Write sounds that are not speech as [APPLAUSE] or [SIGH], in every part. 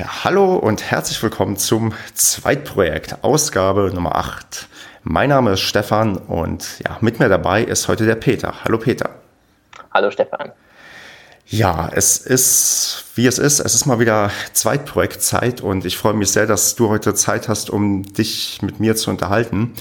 Ja, hallo und herzlich willkommen zum Zweitprojekt, Ausgabe Nummer 8. Mein Name ist Stefan und ja, mit mir dabei ist heute der Peter. Hallo Peter. Hallo Stefan. Ja, es ist, wie es ist. Es ist mal wieder Zweitprojektzeit und ich freue mich sehr, dass du heute Zeit hast, um dich mit mir zu unterhalten.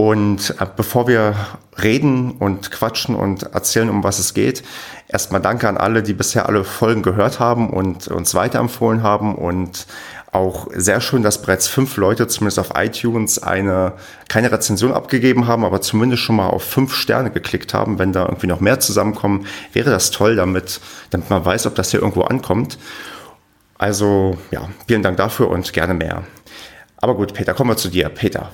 Und äh, bevor wir reden und quatschen und erzählen, um was es geht, erstmal danke an alle, die bisher alle Folgen gehört haben und uns weiterempfohlen haben und auch sehr schön, dass bereits fünf Leute zumindest auf iTunes eine keine Rezension abgegeben haben, aber zumindest schon mal auf fünf Sterne geklickt haben. Wenn da irgendwie noch mehr zusammenkommen, wäre das toll, damit, damit man weiß, ob das hier irgendwo ankommt. Also ja, vielen Dank dafür und gerne mehr. Aber gut, Peter, kommen wir zu dir. Peter.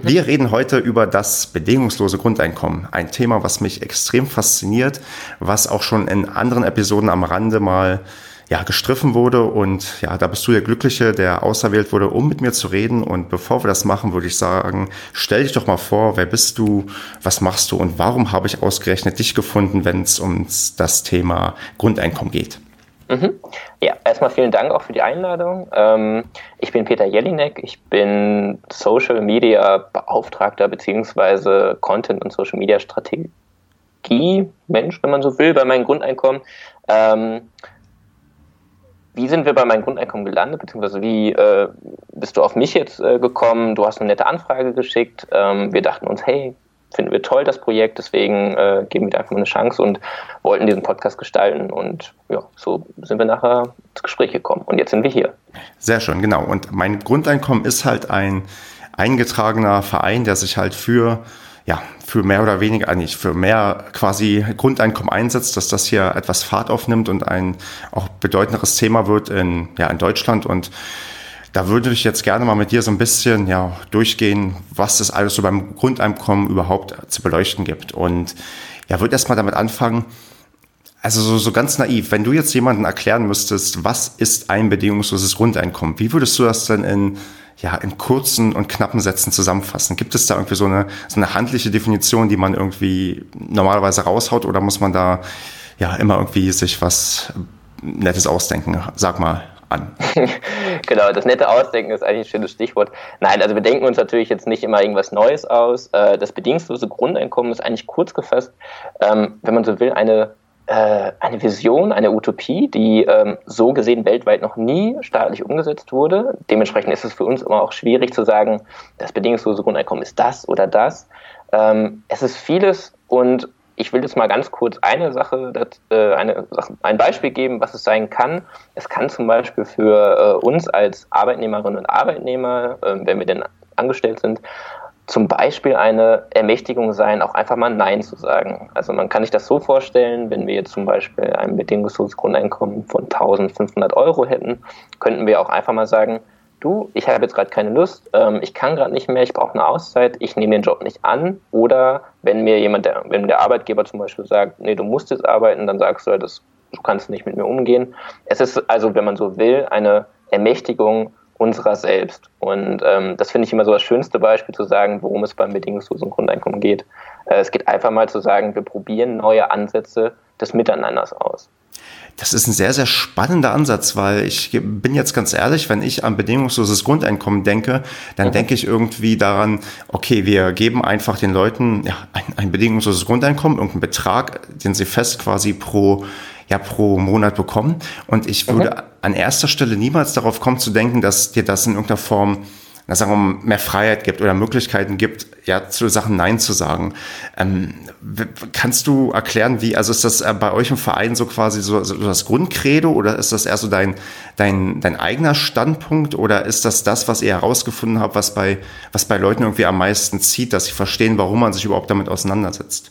Wir reden heute über das bedingungslose Grundeinkommen. Ein Thema, was mich extrem fasziniert, was auch schon in anderen Episoden am Rande mal ja, gestriffen wurde. Und ja, da bist du der Glückliche, der auserwählt wurde, um mit mir zu reden. Und bevor wir das machen, würde ich sagen, stell dich doch mal vor, wer bist du, was machst du und warum habe ich ausgerechnet dich gefunden, wenn es um das Thema Grundeinkommen geht? Mhm. Ja, erstmal vielen Dank auch für die Einladung. Ähm, ich bin Peter Jelinek, ich bin Social Media Beauftragter beziehungsweise Content und Social Media Strategie Mensch, wenn man so will, bei meinem Grundeinkommen. Ähm, wie sind wir bei meinem Grundeinkommen gelandet, beziehungsweise wie äh, bist du auf mich jetzt äh, gekommen? Du hast eine nette Anfrage geschickt. Ähm, wir dachten uns, hey, finden wir toll, das Projekt, deswegen äh, geben wir da einfach mal eine Chance und wollten diesen Podcast gestalten. Und ja, so sind wir nachher ins Gespräch gekommen. Und jetzt sind wir hier. Sehr schön, genau. Und mein Grundeinkommen ist halt ein eingetragener Verein, der sich halt für ja, für mehr oder weniger, eigentlich für mehr quasi Grundeinkommen einsetzt, dass das hier etwas Fahrt aufnimmt und ein auch bedeutenderes Thema wird in, ja, in Deutschland und da würde ich jetzt gerne mal mit dir so ein bisschen ja, durchgehen, was es alles so beim Grundeinkommen überhaupt zu beleuchten gibt. Und ja, würde erstmal damit anfangen, also so, so ganz naiv, wenn du jetzt jemanden erklären müsstest, was ist ein bedingungsloses Grundeinkommen, wie würdest du das denn in, ja, in kurzen und knappen Sätzen zusammenfassen? Gibt es da irgendwie so eine, so eine handliche Definition, die man irgendwie normalerweise raushaut oder muss man da ja immer irgendwie sich was Nettes ausdenken? Sag mal an. [LAUGHS] genau, das nette Ausdenken ist eigentlich ein schönes Stichwort. Nein, also wir denken uns natürlich jetzt nicht immer irgendwas Neues aus. Äh, das bedingungslose Grundeinkommen ist eigentlich kurz gefasst, ähm, wenn man so will, eine äh, eine Vision, eine Utopie, die ähm, so gesehen weltweit noch nie staatlich umgesetzt wurde. Dementsprechend ist es für uns immer auch schwierig zu sagen, das bedingungslose Grundeinkommen ist das oder das. Ähm, es ist vieles und ich will jetzt mal ganz kurz eine Sache, äh, eine, ein Beispiel geben, was es sein kann. Es kann zum Beispiel für äh, uns als Arbeitnehmerinnen und Arbeitnehmer, äh, wenn wir denn angestellt sind, zum Beispiel eine Ermächtigung sein, auch einfach mal Nein zu sagen. Also man kann sich das so vorstellen, wenn wir jetzt zum Beispiel ein bedingungsloses Grundeinkommen von 1500 Euro hätten, könnten wir auch einfach mal sagen, du, ich habe jetzt gerade keine Lust, ähm, ich kann gerade nicht mehr, ich brauche eine Auszeit, ich nehme den Job nicht an. Oder wenn mir jemand, der, wenn der Arbeitgeber zum Beispiel sagt, nee, du musst jetzt arbeiten, dann sagst du, das, du kannst nicht mit mir umgehen. Es ist also, wenn man so will, eine Ermächtigung unserer selbst. Und ähm, das finde ich immer so das schönste Beispiel zu sagen, worum es beim bedingungslosen Grundeinkommen geht. Äh, es geht einfach mal zu sagen, wir probieren neue Ansätze des Miteinanders aus. Das ist ein sehr, sehr spannender Ansatz, weil ich bin jetzt ganz ehrlich, wenn ich an bedingungsloses Grundeinkommen denke, dann mhm. denke ich irgendwie daran, okay, wir geben einfach den Leuten ja, ein, ein bedingungsloses Grundeinkommen, irgendeinen Betrag, den sie fest quasi pro ja pro Monat bekommen. Und ich würde mhm. an erster Stelle niemals darauf kommen zu denken, dass dir das in irgendeiner Form na, sagen wir mal, mehr Freiheit gibt oder Möglichkeiten gibt, ja, zu Sachen Nein zu sagen. Ähm, kannst du erklären, wie, also ist das äh, bei euch im Verein so quasi so, so das Grundcredo oder ist das eher so dein, dein, dein eigener Standpunkt oder ist das das, was ihr herausgefunden habt, was bei, was bei Leuten irgendwie am meisten zieht, dass sie verstehen, warum man sich überhaupt damit auseinandersetzt?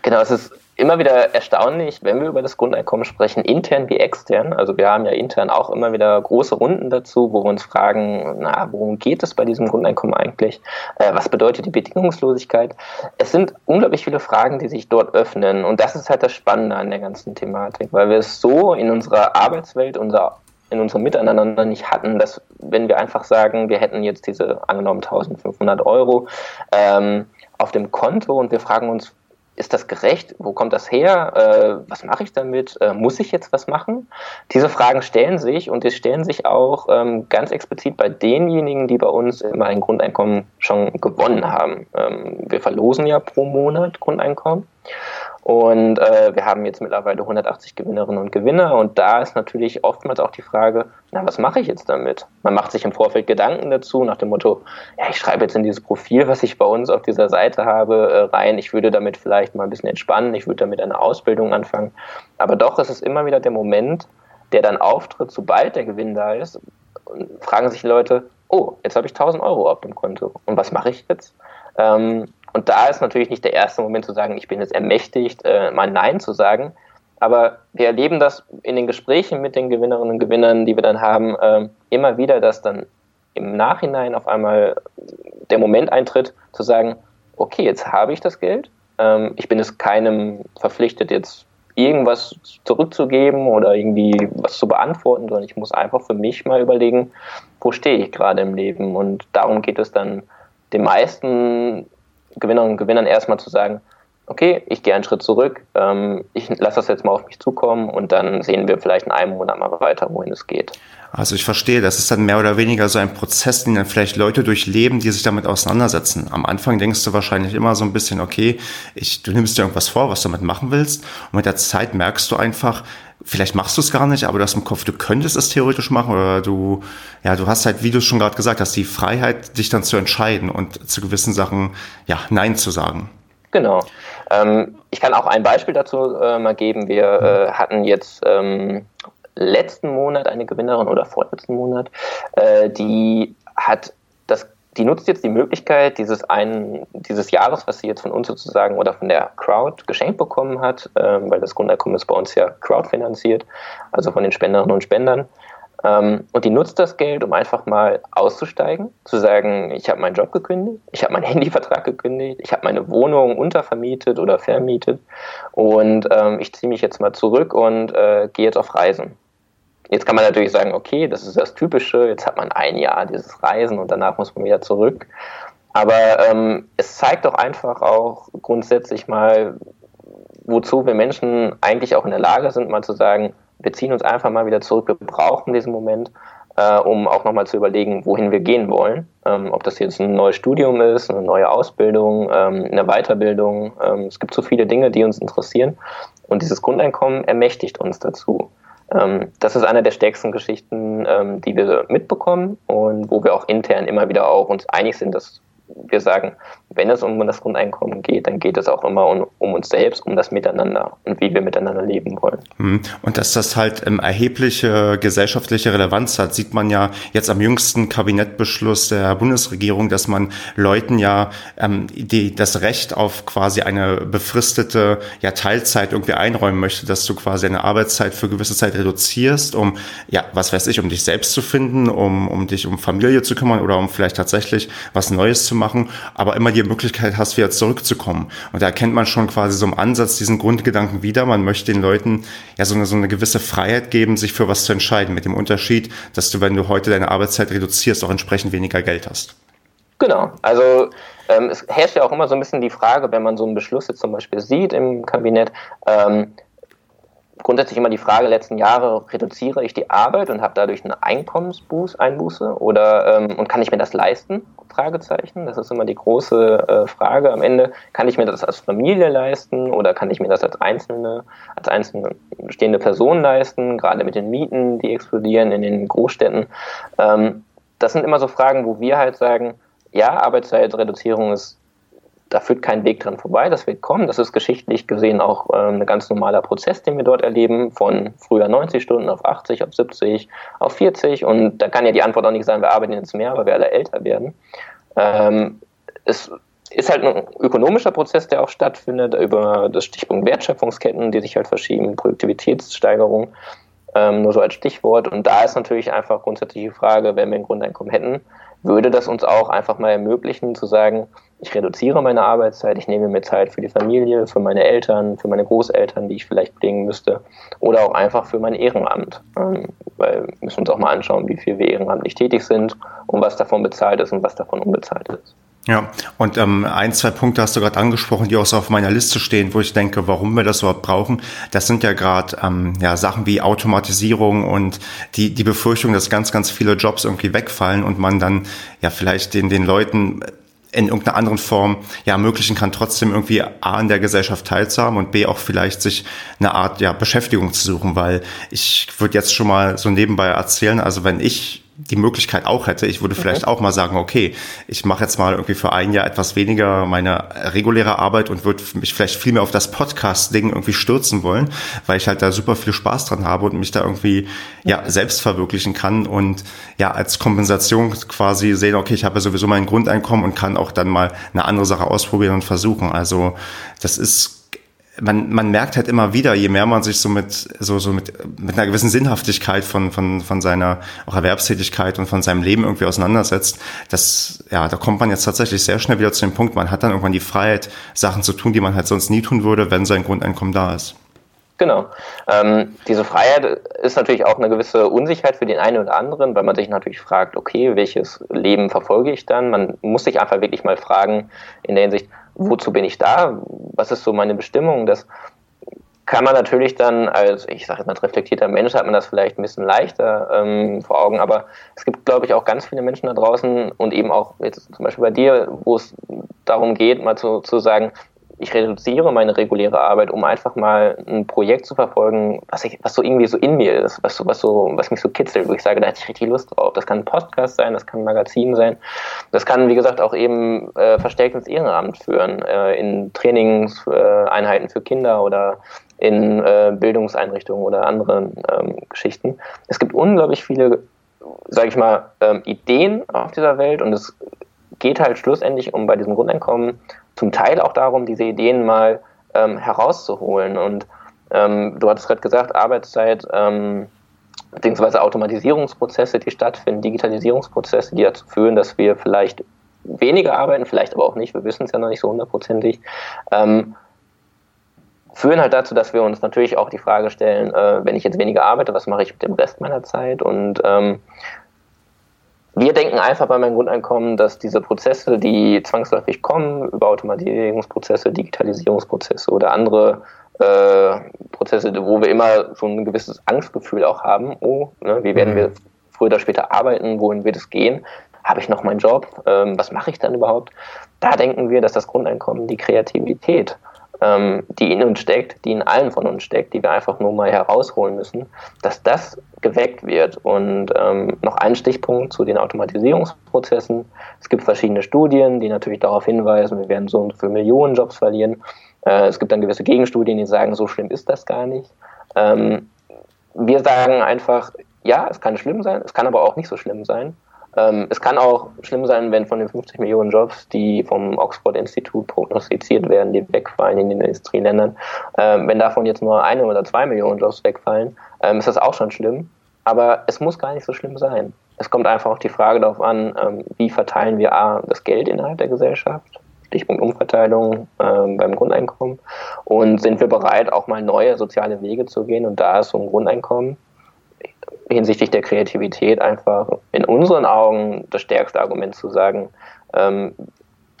Genau, es ist immer wieder erstaunlich, wenn wir über das Grundeinkommen sprechen, intern wie extern. Also wir haben ja intern auch immer wieder große Runden dazu, wo wir uns fragen, na, worum geht es bei diesem Grundeinkommen eigentlich? Äh, was bedeutet die Bedingungslosigkeit? Es sind unglaublich viele Fragen, die sich dort öffnen. Und das ist halt das Spannende an der ganzen Thematik, weil wir es so in unserer Arbeitswelt, unser in unserem Miteinander nicht hatten, dass wenn wir einfach sagen, wir hätten jetzt diese angenommen 1500 Euro ähm, auf dem Konto und wir fragen uns, ist das gerecht? Wo kommt das her? Äh, was mache ich damit? Äh, muss ich jetzt was machen? Diese Fragen stellen sich und die stellen sich auch ähm, ganz explizit bei denjenigen, die bei uns immer ein Grundeinkommen schon gewonnen haben. Ähm, wir verlosen ja pro Monat Grundeinkommen. Und äh, wir haben jetzt mittlerweile 180 Gewinnerinnen und Gewinner. Und da ist natürlich oftmals auch die Frage, na, was mache ich jetzt damit? Man macht sich im Vorfeld Gedanken dazu, nach dem Motto, ja, ich schreibe jetzt in dieses Profil, was ich bei uns auf dieser Seite habe, äh, rein. Ich würde damit vielleicht mal ein bisschen entspannen. Ich würde damit eine Ausbildung anfangen. Aber doch ist es immer wieder der Moment, der dann auftritt, sobald der Gewinn da ist. Und fragen sich Leute, oh, jetzt habe ich 1000 Euro auf dem Konto. Und was mache ich jetzt? Ähm, und da ist natürlich nicht der erste Moment zu sagen, ich bin jetzt ermächtigt, äh, mal Nein zu sagen. Aber wir erleben das in den Gesprächen mit den Gewinnerinnen und Gewinnern, die wir dann haben, äh, immer wieder, dass dann im Nachhinein auf einmal der Moment eintritt, zu sagen, okay, jetzt habe ich das Geld. Ähm, ich bin es keinem verpflichtet, jetzt irgendwas zurückzugeben oder irgendwie was zu beantworten, sondern ich muss einfach für mich mal überlegen, wo stehe ich gerade im Leben. Und darum geht es dann den meisten Gewinnerinnen und Gewinnern erstmal zu sagen, okay, ich gehe einen Schritt zurück, ähm, ich lasse das jetzt mal auf mich zukommen und dann sehen wir vielleicht in einem Monat mal weiter, wohin es geht. Also ich verstehe, das ist dann mehr oder weniger so ein Prozess, den dann vielleicht Leute durchleben, die sich damit auseinandersetzen. Am Anfang denkst du wahrscheinlich immer so ein bisschen, okay, ich, du nimmst dir irgendwas vor, was du damit machen willst und mit der Zeit merkst du einfach, vielleicht machst du es gar nicht, aber du hast im Kopf, du könntest es theoretisch machen oder du, ja, du hast halt, wie du schon gerade gesagt hast, die Freiheit, dich dann zu entscheiden und zu gewissen Sachen, ja, Nein zu sagen. Genau. Ähm, ich kann auch ein Beispiel dazu äh, mal geben. Wir äh, hatten jetzt ähm, letzten Monat eine Gewinnerin oder vorletzten Monat, äh, die hat die nutzt jetzt die Möglichkeit dieses einen, dieses Jahres, was sie jetzt von uns sozusagen oder von der Crowd geschenkt bekommen hat, ähm, weil das Grundeinkommen ist bei uns ja crowdfinanziert, also von den Spenderinnen und Spendern. Ähm, und die nutzt das Geld, um einfach mal auszusteigen, zu sagen, ich habe meinen Job gekündigt, ich habe meinen [LAUGHS] Handyvertrag gekündigt, ich habe meine Wohnung untervermietet oder vermietet und ähm, ich ziehe mich jetzt mal zurück und äh, gehe jetzt auf Reisen. Jetzt kann man natürlich sagen, okay, das ist das Typische, jetzt hat man ein Jahr dieses Reisen und danach muss man wieder zurück. Aber ähm, es zeigt doch einfach auch grundsätzlich mal, wozu wir Menschen eigentlich auch in der Lage sind, mal zu sagen, wir ziehen uns einfach mal wieder zurück, wir brauchen diesen Moment, äh, um auch nochmal zu überlegen, wohin wir gehen wollen. Ähm, ob das jetzt ein neues Studium ist, eine neue Ausbildung, ähm, eine Weiterbildung. Ähm, es gibt so viele Dinge, die uns interessieren. Und dieses Grundeinkommen ermächtigt uns dazu. Ähm, das ist eine der stärksten Geschichten, ähm, die wir mitbekommen und wo wir auch intern immer wieder auch uns einig sind, dass wir sagen, wenn es um das Grundeinkommen geht, dann geht es auch immer um, um, uns selbst, um das Miteinander und wie wir miteinander leben wollen. Hm. Und dass das halt ähm, erhebliche gesellschaftliche Relevanz hat, sieht man ja jetzt am jüngsten Kabinettbeschluss der Bundesregierung, dass man Leuten ja ähm, die, das Recht auf quasi eine befristete ja, Teilzeit irgendwie einräumen möchte, dass du quasi eine Arbeitszeit für gewisse Zeit reduzierst, um, ja, was weiß ich, um dich selbst zu finden, um, um dich um Familie zu kümmern oder um vielleicht tatsächlich was Neues zu machen, aber immer die Möglichkeit hast, wieder zurückzukommen. Und da erkennt man schon quasi so im Ansatz diesen Grundgedanken wieder. Man möchte den Leuten ja so eine, so eine gewisse Freiheit geben, sich für was zu entscheiden. Mit dem Unterschied, dass du, wenn du heute deine Arbeitszeit reduzierst, auch entsprechend weniger Geld hast. Genau. Also ähm, es herrscht ja auch immer so ein bisschen die Frage, wenn man so einen Beschluss jetzt zum Beispiel sieht im Kabinett, ähm, grundsätzlich immer die Frage letzten Jahre, reduziere ich die Arbeit und habe dadurch eine Einkommenseinbuße oder ähm, und kann ich mir das leisten? Fragezeichen. Das ist immer die große äh, Frage am Ende. Kann ich mir das als Familie leisten oder kann ich mir das als einzelne, als einzelne stehende Person leisten, gerade mit den Mieten, die explodieren in den Großstädten. Ähm, das sind immer so Fragen, wo wir halt sagen, ja, Arbeitszeitreduzierung ist da führt kein Weg dran vorbei, das wird kommen. Das ist geschichtlich gesehen auch äh, ein ganz normaler Prozess, den wir dort erleben, von früher 90 Stunden auf 80, auf 70, auf 40. Und da kann ja die Antwort auch nicht sein, wir arbeiten jetzt mehr, weil wir alle älter werden. Ähm, es ist halt ein ökonomischer Prozess, der auch stattfindet über das Stichpunkt Wertschöpfungsketten, die sich halt verschieben, Produktivitätssteigerung, ähm, nur so als Stichwort. Und da ist natürlich einfach grundsätzlich die Frage, wenn wir ein Grundeinkommen hätten, würde das uns auch einfach mal ermöglichen zu sagen, ich reduziere meine Arbeitszeit, ich nehme mir Zeit für die Familie, für meine Eltern, für meine Großeltern, die ich vielleicht pflegen müsste, oder auch einfach für mein Ehrenamt. Ähm, weil wir müssen uns auch mal anschauen, wie viel wir ehrenamtlich tätig sind und was davon bezahlt ist und was davon unbezahlt ist. Ja, und ähm, ein, zwei Punkte hast du gerade angesprochen, die auch so auf meiner Liste stehen, wo ich denke, warum wir das überhaupt brauchen. Das sind ja gerade ähm, ja, Sachen wie Automatisierung und die, die Befürchtung, dass ganz, ganz viele Jobs irgendwie wegfallen und man dann ja vielleicht den, den Leuten in irgendeiner anderen Form ja ermöglichen kann, trotzdem irgendwie A in der Gesellschaft teilzuhaben und B auch vielleicht sich eine Art ja Beschäftigung zu suchen, weil ich würde jetzt schon mal so nebenbei erzählen, also wenn ich die Möglichkeit auch hätte, ich würde vielleicht mhm. auch mal sagen, okay, ich mache jetzt mal irgendwie für ein Jahr etwas weniger meine reguläre Arbeit und würde mich vielleicht viel mehr auf das Podcast-Ding irgendwie stürzen wollen, weil ich halt da super viel Spaß dran habe und mich da irgendwie ja selbst verwirklichen kann und ja als Kompensation quasi sehen, okay, ich habe ja sowieso mein Grundeinkommen und kann auch dann mal eine andere Sache ausprobieren und versuchen. Also das ist man, man merkt halt immer wieder, je mehr man sich so mit, so, so mit, mit einer gewissen Sinnhaftigkeit von, von, von seiner auch Erwerbstätigkeit und von seinem Leben irgendwie auseinandersetzt, dass, ja, da kommt man jetzt tatsächlich sehr schnell wieder zu dem Punkt, man hat dann irgendwann die Freiheit, Sachen zu tun, die man halt sonst nie tun würde, wenn sein Grundeinkommen da ist. Genau. Ähm, diese Freiheit ist natürlich auch eine gewisse Unsicherheit für den einen oder anderen, weil man sich natürlich fragt, okay, welches Leben verfolge ich dann? Man muss sich einfach wirklich mal fragen in der Hinsicht, wozu bin ich da? Was ist so meine Bestimmung? Das kann man natürlich dann als, ich sage jetzt mal, reflektierter Mensch, hat man das vielleicht ein bisschen leichter ähm, vor Augen, aber es gibt, glaube ich, auch ganz viele Menschen da draußen und eben auch jetzt zum Beispiel bei dir, wo es darum geht, mal zu, zu sagen, ich reduziere meine reguläre Arbeit, um einfach mal ein Projekt zu verfolgen, was ich, was so irgendwie so in mir ist, was so, was so, was mich so kitzelt, wo ich sage, da hätte ich richtig Lust drauf. Das kann ein Podcast sein, das kann ein Magazin sein. Das kann, wie gesagt, auch eben äh, verstärkt ins Ehrenamt führen, äh, in Trainingseinheiten äh, für Kinder oder in äh, Bildungseinrichtungen oder anderen ähm, Geschichten. Es gibt unglaublich viele, sage ich mal, ähm, Ideen auf dieser Welt und es geht halt schlussendlich um bei diesem Grundeinkommen zum Teil auch darum, diese Ideen mal ähm, herauszuholen. Und ähm, du hattest gerade gesagt, Arbeitszeit ähm, beziehungsweise Automatisierungsprozesse, die stattfinden, Digitalisierungsprozesse, die dazu führen, dass wir vielleicht weniger arbeiten, vielleicht aber auch nicht, wir wissen es ja noch nicht so hundertprozentig, ähm, führen halt dazu, dass wir uns natürlich auch die Frage stellen, äh, wenn ich jetzt weniger arbeite, was mache ich mit dem Rest meiner Zeit? Und ähm, wir denken einfach bei meinem Grundeinkommen, dass diese Prozesse, die zwangsläufig kommen, über Automatisierungsprozesse, Digitalisierungsprozesse oder andere äh, Prozesse, wo wir immer schon ein gewisses Angstgefühl auch haben, oh, ne, wie werden mhm. wir früher oder später arbeiten, wohin wird es gehen, habe ich noch meinen Job, ähm, was mache ich dann überhaupt? Da denken wir, dass das Grundeinkommen die Kreativität ähm, die in uns steckt, die in allen von uns steckt, die wir einfach nur mal herausholen müssen, dass das geweckt wird. Und ähm, noch ein Stichpunkt zu den Automatisierungsprozessen. Es gibt verschiedene Studien, die natürlich darauf hinweisen, wir werden so und für Millionen Jobs verlieren. Äh, es gibt dann gewisse Gegenstudien, die sagen, so schlimm ist das gar nicht. Ähm, wir sagen einfach, ja, es kann schlimm sein, es kann aber auch nicht so schlimm sein. Ähm, es kann auch schlimm sein, wenn von den 50 Millionen Jobs, die vom Oxford-Institut prognostiziert werden, die wegfallen in den Industrieländern, ähm, wenn davon jetzt nur eine oder zwei Millionen Jobs wegfallen, ähm, ist das auch schon schlimm. Aber es muss gar nicht so schlimm sein. Es kommt einfach auch die Frage darauf an, ähm, wie verteilen wir A, das Geld innerhalb der Gesellschaft, Stichpunkt Umverteilung ähm, beim Grundeinkommen, und sind wir bereit, auch mal neue soziale Wege zu gehen. Und da ist so ein Grundeinkommen hinsichtlich der Kreativität einfach in unseren Augen das stärkste Argument zu sagen, ähm,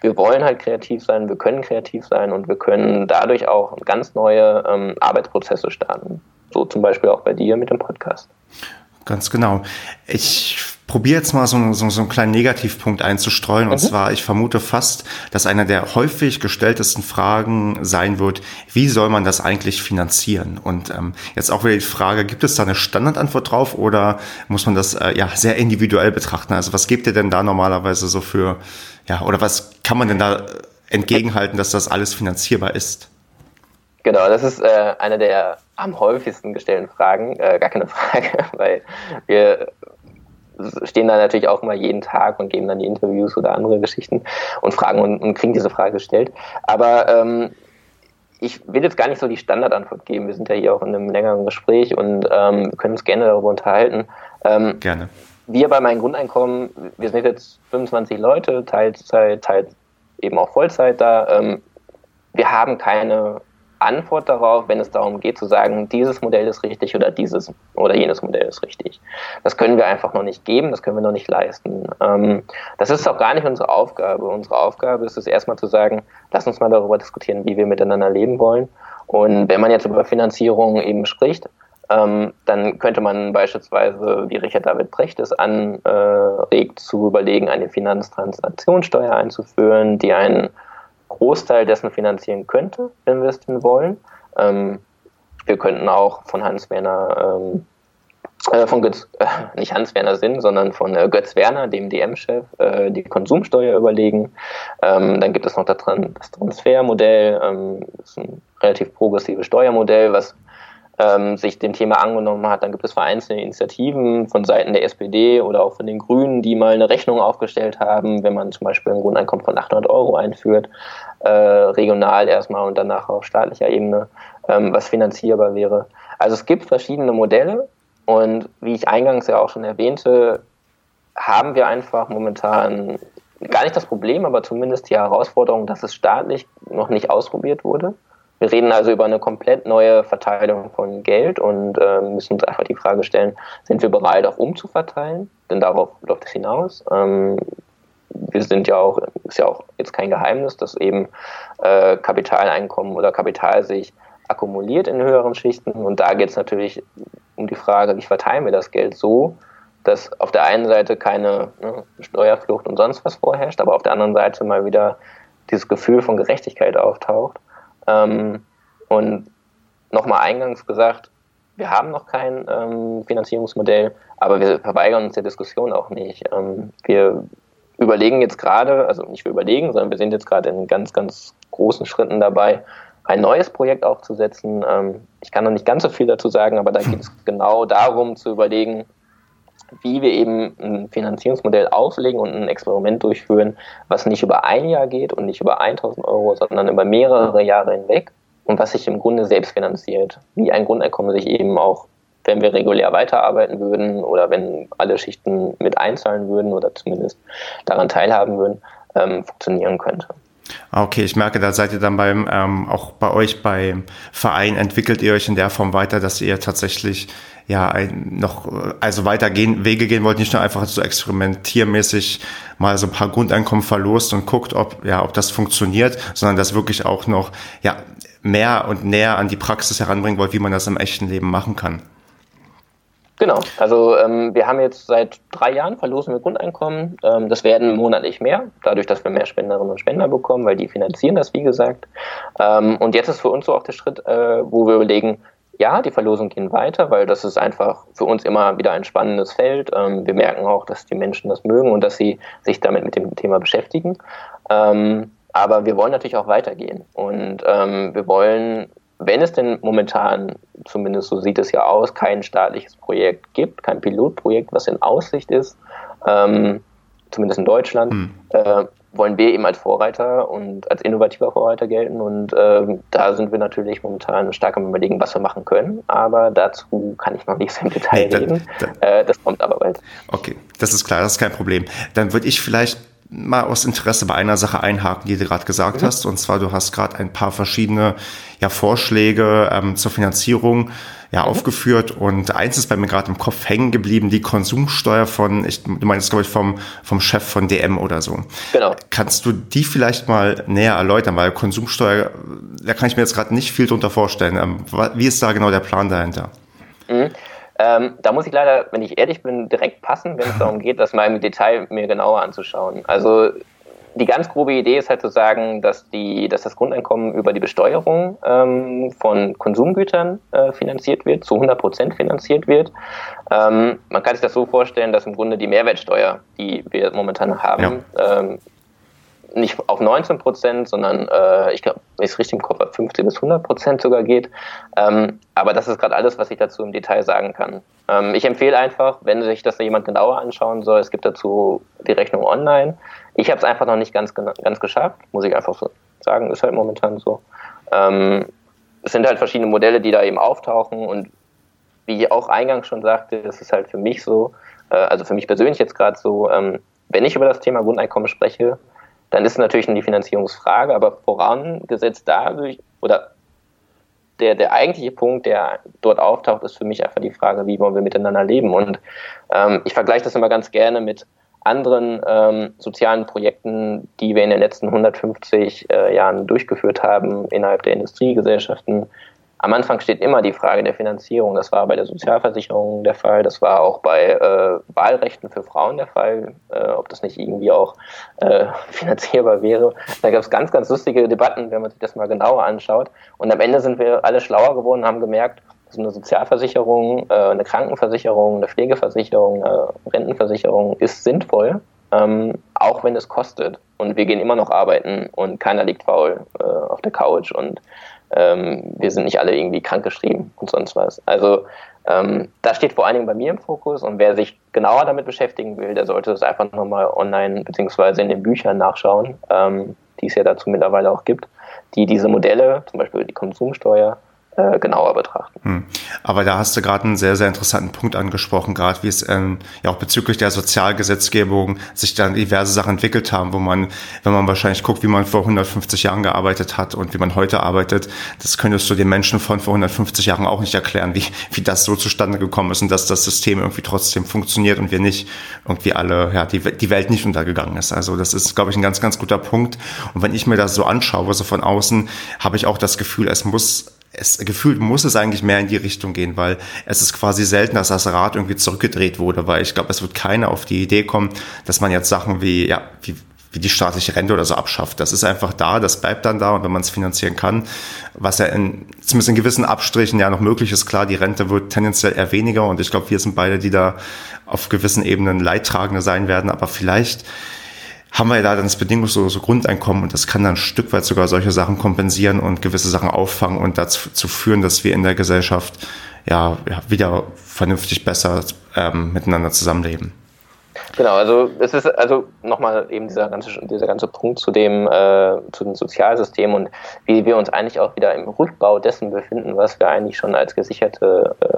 wir wollen halt kreativ sein, wir können kreativ sein und wir können dadurch auch ganz neue ähm, Arbeitsprozesse starten. So zum Beispiel auch bei dir mit dem Podcast. Ganz genau. Ich probiere jetzt mal so, so, so einen kleinen Negativpunkt einzustreuen. Und mhm. zwar, ich vermute fast, dass einer der häufig gestelltesten Fragen sein wird, wie soll man das eigentlich finanzieren? Und ähm, jetzt auch wieder die Frage, gibt es da eine Standardantwort drauf oder muss man das äh, ja sehr individuell betrachten? Also was gebt ihr denn da normalerweise so für, ja, oder was kann man denn da entgegenhalten, dass das alles finanzierbar ist? Genau, das ist äh, eine der am häufigsten gestellten Fragen, äh, gar keine [LAUGHS] Frage, weil wir stehen da natürlich auch mal jeden Tag und geben dann die Interviews oder andere Geschichten und fragen und, und kriegen diese Frage gestellt. Aber ähm, ich will jetzt gar nicht so die Standardantwort geben. Wir sind ja hier auch in einem längeren Gespräch und ähm, wir können uns gerne darüber unterhalten. Ähm, gerne. Wir bei meinem Grundeinkommen, wir sind jetzt 25 Leute, Teilzeit, teils eben auch Vollzeit da. Ähm, wir haben keine Antwort darauf, wenn es darum geht zu sagen, dieses Modell ist richtig oder dieses oder jenes Modell ist richtig. Das können wir einfach noch nicht geben, das können wir noch nicht leisten. Ähm, das ist auch gar nicht unsere Aufgabe. Unsere Aufgabe ist es erstmal zu sagen, lass uns mal darüber diskutieren, wie wir miteinander leben wollen. Und wenn man jetzt über Finanzierung eben spricht, ähm, dann könnte man beispielsweise, wie Richard David Brecht es anregt, zu überlegen, eine Finanztransaktionssteuer einzuführen, die einen Großteil dessen finanzieren könnte, wenn wir es denn wollen. Ähm, wir könnten auch von Hans Werner, ähm, äh, von Götz, äh, nicht Hans Werner Sinn, sondern von äh, Götz Werner, dem DM-Chef, äh, die Konsumsteuer überlegen. Ähm, dann gibt es noch das, Transfermodell, ähm, das ist ein relativ progressives Steuermodell, was ähm, sich dem Thema angenommen hat. Dann gibt es vereinzelte Initiativen von Seiten der SPD oder auch von den Grünen, die mal eine Rechnung aufgestellt haben, wenn man zum Beispiel ein Grundeinkommen von 800 Euro einführt, äh, regional erstmal und danach auf staatlicher Ebene, ähm, was finanzierbar wäre. Also es gibt verschiedene Modelle und wie ich eingangs ja auch schon erwähnte, haben wir einfach momentan gar nicht das Problem, aber zumindest die Herausforderung, dass es staatlich noch nicht ausprobiert wurde. Wir reden also über eine komplett neue Verteilung von Geld und äh, müssen uns einfach die Frage stellen, sind wir bereit, auch umzuverteilen? Denn darauf läuft es hinaus. Ähm, wir sind ja auch, ist ja auch jetzt kein Geheimnis, dass eben äh, Kapitaleinkommen oder Kapital sich akkumuliert in höheren Schichten. Und da geht es natürlich um die Frage, wie verteilen wir das Geld so, dass auf der einen Seite keine ne, Steuerflucht und sonst was vorherrscht, aber auf der anderen Seite mal wieder dieses Gefühl von Gerechtigkeit auftaucht. Ähm, und nochmal eingangs gesagt, wir haben noch kein ähm, Finanzierungsmodell, aber wir verweigern uns der Diskussion auch nicht. Ähm, wir überlegen jetzt gerade, also nicht wir überlegen, sondern wir sind jetzt gerade in ganz, ganz großen Schritten dabei, ein neues Projekt aufzusetzen. Ähm, ich kann noch nicht ganz so viel dazu sagen, aber da geht es [LAUGHS] genau darum zu überlegen, wie wir eben ein Finanzierungsmodell auflegen und ein Experiment durchführen, was nicht über ein Jahr geht und nicht über 1000 Euro, sondern über mehrere Jahre hinweg und was sich im Grunde selbst finanziert. Wie ein Grundeinkommen sich eben auch, wenn wir regulär weiterarbeiten würden oder wenn alle Schichten mit einzahlen würden oder zumindest daran teilhaben würden, ähm, funktionieren könnte. Ah, okay, ich merke, da seid ihr dann beim, ähm, auch bei euch beim Verein, entwickelt ihr euch in der Form weiter, dass ihr tatsächlich ja ein, noch, also weiter gehen, Wege gehen wollt, nicht nur einfach so experimentiermäßig mal so ein paar Grundeinkommen verlost und guckt, ob, ja, ob das funktioniert, sondern das wirklich auch noch, ja, mehr und näher an die Praxis heranbringen wollt, wie man das im echten Leben machen kann. Genau, also ähm, wir haben jetzt seit drei Jahren verlosen wir Grundeinkommen. Ähm, das werden monatlich mehr, dadurch, dass wir mehr Spenderinnen und Spender bekommen, weil die finanzieren das, wie gesagt. Ähm, und jetzt ist für uns so auch der Schritt, äh, wo wir überlegen, ja, die Verlosung gehen weiter, weil das ist einfach für uns immer wieder ein spannendes Feld. Ähm, wir merken auch, dass die Menschen das mögen und dass sie sich damit mit dem Thema beschäftigen. Ähm, aber wir wollen natürlich auch weitergehen und ähm, wir wollen wenn es denn momentan, zumindest so sieht es ja aus, kein staatliches Projekt gibt, kein Pilotprojekt, was in Aussicht ist, ähm, zumindest in Deutschland, hm. äh, wollen wir eben als Vorreiter und als innovativer Vorreiter gelten. Und ähm, da sind wir natürlich momentan stark am Überlegen, was wir machen können. Aber dazu kann ich noch nicht so im Detail nee, reden. Äh, das kommt aber bald. Okay, das ist klar, das ist kein Problem. Dann würde ich vielleicht mal aus Interesse bei einer Sache einhaken, die du gerade gesagt mhm. hast. Und zwar, du hast gerade ein paar verschiedene ja, Vorschläge ähm, zur Finanzierung ja, mhm. aufgeführt. Und eins ist bei mir gerade im Kopf hängen geblieben, die Konsumsteuer von, ich, du meinst, glaube ich, vom, vom Chef von DM oder so. Genau. Kannst du die vielleicht mal näher erläutern? Weil Konsumsteuer, da kann ich mir jetzt gerade nicht viel drunter vorstellen. Ähm, wie ist da genau der Plan dahinter? Mhm. Ähm, da muss ich leider, wenn ich ehrlich bin, direkt passen, wenn es darum geht, das mal im Detail mir genauer anzuschauen. Also die ganz grobe Idee ist halt zu sagen, dass, die, dass das Grundeinkommen über die Besteuerung ähm, von Konsumgütern äh, finanziert wird, zu 100 Prozent finanziert wird. Ähm, man kann sich das so vorstellen, dass im Grunde die Mehrwertsteuer, die wir momentan haben, ja. ähm, nicht auf 19 Prozent, sondern äh, ich glaube, wenn ich es richtig im Kopf habe, 50 bis 100 Prozent sogar geht. Ähm, aber das ist gerade alles, was ich dazu im Detail sagen kann. Ähm, ich empfehle einfach, wenn sich das jemand genauer anschauen soll, es gibt dazu die Rechnung online. Ich habe es einfach noch nicht ganz, ganz geschafft, muss ich einfach so sagen, ist halt momentan so. Ähm, es sind halt verschiedene Modelle, die da eben auftauchen und wie ich auch eingangs schon sagte, ist es halt für mich so, äh, also für mich persönlich jetzt gerade so, ähm, wenn ich über das Thema Grundeinkommen spreche, dann ist natürlich die Finanzierungsfrage, aber vorangesetzt dadurch oder der, der eigentliche Punkt, der dort auftaucht, ist für mich einfach die Frage, wie wollen wir miteinander leben. Und ähm, ich vergleiche das immer ganz gerne mit anderen ähm, sozialen Projekten, die wir in den letzten 150 äh, Jahren durchgeführt haben innerhalb der Industriegesellschaften, am Anfang steht immer die Frage der Finanzierung. Das war bei der Sozialversicherung der Fall, das war auch bei äh, Wahlrechten für Frauen der Fall, äh, ob das nicht irgendwie auch äh, [LAUGHS] finanzierbar wäre. Da gab es ganz, ganz lustige Debatten, wenn man sich das mal genauer anschaut. Und am Ende sind wir alle schlauer geworden und haben gemerkt, dass eine Sozialversicherung, äh, eine Krankenversicherung, eine Pflegeversicherung, eine Rentenversicherung ist sinnvoll, ähm, auch wenn es kostet. Und wir gehen immer noch arbeiten und keiner liegt faul äh, auf der Couch und ähm, wir sind nicht alle irgendwie krankgeschrieben und sonst was. Also ähm, das steht vor allen Dingen bei mir im Fokus und wer sich genauer damit beschäftigen will, der sollte es einfach nochmal online beziehungsweise in den Büchern nachschauen, ähm, die es ja dazu mittlerweile auch gibt, die diese Modelle, zum Beispiel die Konsumsteuer, äh, genauer betrachten. Hm. Aber da hast du gerade einen sehr, sehr interessanten Punkt angesprochen, gerade wie es ähm, ja auch bezüglich der Sozialgesetzgebung sich dann diverse Sachen entwickelt haben, wo man, wenn man wahrscheinlich guckt, wie man vor 150 Jahren gearbeitet hat und wie man heute arbeitet, das könntest du den Menschen von vor 150 Jahren auch nicht erklären, wie, wie das so zustande gekommen ist und dass das System irgendwie trotzdem funktioniert und wir nicht irgendwie alle, ja, die, die Welt nicht untergegangen ist. Also das ist, glaube ich, ein ganz, ganz guter Punkt. Und wenn ich mir das so anschaue, so von außen, habe ich auch das Gefühl, es muss es gefühlt muss es eigentlich mehr in die Richtung gehen, weil es ist quasi selten, dass das Rad irgendwie zurückgedreht wurde, weil ich glaube, es wird keiner auf die Idee kommen, dass man jetzt Sachen wie, ja, wie, wie die staatliche Rente oder so abschafft. Das ist einfach da, das bleibt dann da und wenn man es finanzieren kann, was ja in, zumindest in gewissen Abstrichen ja noch möglich ist, klar, die Rente wird tendenziell eher weniger und ich glaube, wir sind beide, die da auf gewissen Ebenen Leidtragende sein werden, aber vielleicht haben wir da dann das bedingungslose Grundeinkommen und das kann dann ein Stück weit sogar solche Sachen kompensieren und gewisse Sachen auffangen und dazu führen, dass wir in der Gesellschaft ja, ja wieder vernünftig besser ähm, miteinander zusammenleben. Genau, also es ist also nochmal eben dieser ganze, dieser ganze Punkt zu dem, äh, zu dem Sozialsystem und wie wir uns eigentlich auch wieder im Rückbau dessen befinden, was wir eigentlich schon als gesicherte, äh,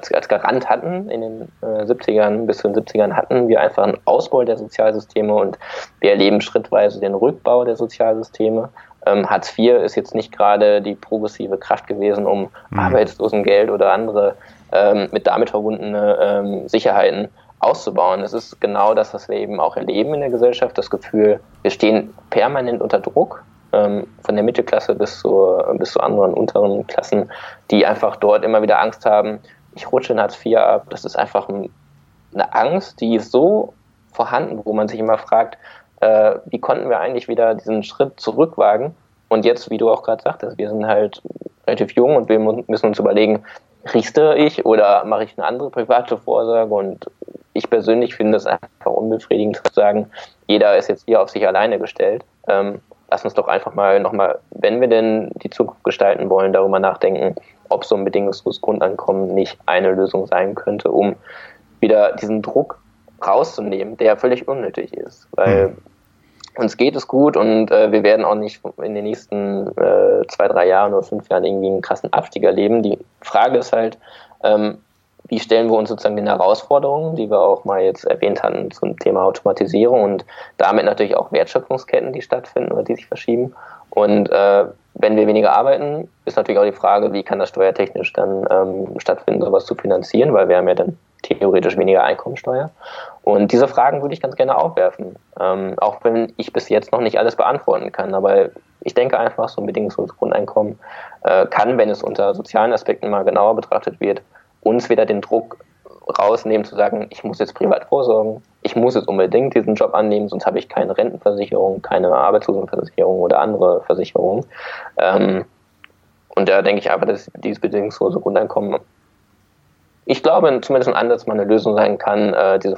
als, als Garant hatten in den äh, 70ern bis zu den 70ern hatten wir einfach einen Ausbau der Sozialsysteme und wir erleben schrittweise den Rückbau der Sozialsysteme. Ähm, Hartz IV ist jetzt nicht gerade die progressive Kraft gewesen, um mhm. Arbeitslosengeld oder andere ähm, mit damit verbundene ähm, Sicherheiten auszubauen. Es ist genau das, was wir eben auch erleben in der Gesellschaft, das Gefühl, wir stehen permanent unter Druck, ähm, von der Mittelklasse bis, zur, bis zu anderen unteren Klassen, die einfach dort immer wieder Angst haben, ich rutsche in Hartz IV ab. Das ist einfach eine Angst, die ist so vorhanden, wo man sich immer fragt, äh, wie konnten wir eigentlich wieder diesen Schritt zurückwagen? Und jetzt, wie du auch gerade sagtest, wir sind halt relativ jung und wir müssen uns überlegen, richte ich oder mache ich eine andere private Vorsorge und ich persönlich finde es einfach unbefriedigend zu sagen, jeder ist jetzt hier auf sich alleine gestellt. Ähm, lass uns doch einfach mal nochmal, wenn wir denn die Zukunft gestalten wollen, darüber nachdenken, ob so ein bedingungsloses Grundeinkommen nicht eine Lösung sein könnte, um wieder diesen Druck rauszunehmen, der völlig unnötig ist. Weil mhm. uns geht es gut und äh, wir werden auch nicht in den nächsten äh, zwei, drei Jahren oder fünf Jahren irgendwie einen krassen Abstieg erleben. Die Frage ist halt, ähm, wie stellen wir uns sozusagen den Herausforderungen, die wir auch mal jetzt erwähnt hatten zum Thema Automatisierung und damit natürlich auch Wertschöpfungsketten, die stattfinden oder die sich verschieben. Und äh, wenn wir weniger arbeiten, ist natürlich auch die Frage, wie kann das steuertechnisch dann ähm, stattfinden, sowas zu finanzieren, weil wir haben ja dann theoretisch weniger Einkommensteuer. Und diese Fragen würde ich ganz gerne aufwerfen, ähm, auch wenn ich bis jetzt noch nicht alles beantworten kann. Aber ich denke einfach, so ein bedingungsloses Grundeinkommen äh, kann, wenn es unter sozialen Aspekten mal genauer betrachtet wird, uns wieder den Druck rausnehmen, zu sagen, ich muss jetzt privat vorsorgen, ich muss jetzt unbedingt diesen Job annehmen, sonst habe ich keine Rentenversicherung, keine Arbeitslosenversicherung oder andere Versicherung. Ähm, und da denke ich einfach, dass dieses bedingungslose Grundeinkommen, ich glaube, zumindest ein Ansatz mal eine Lösung sein kann, äh, diese,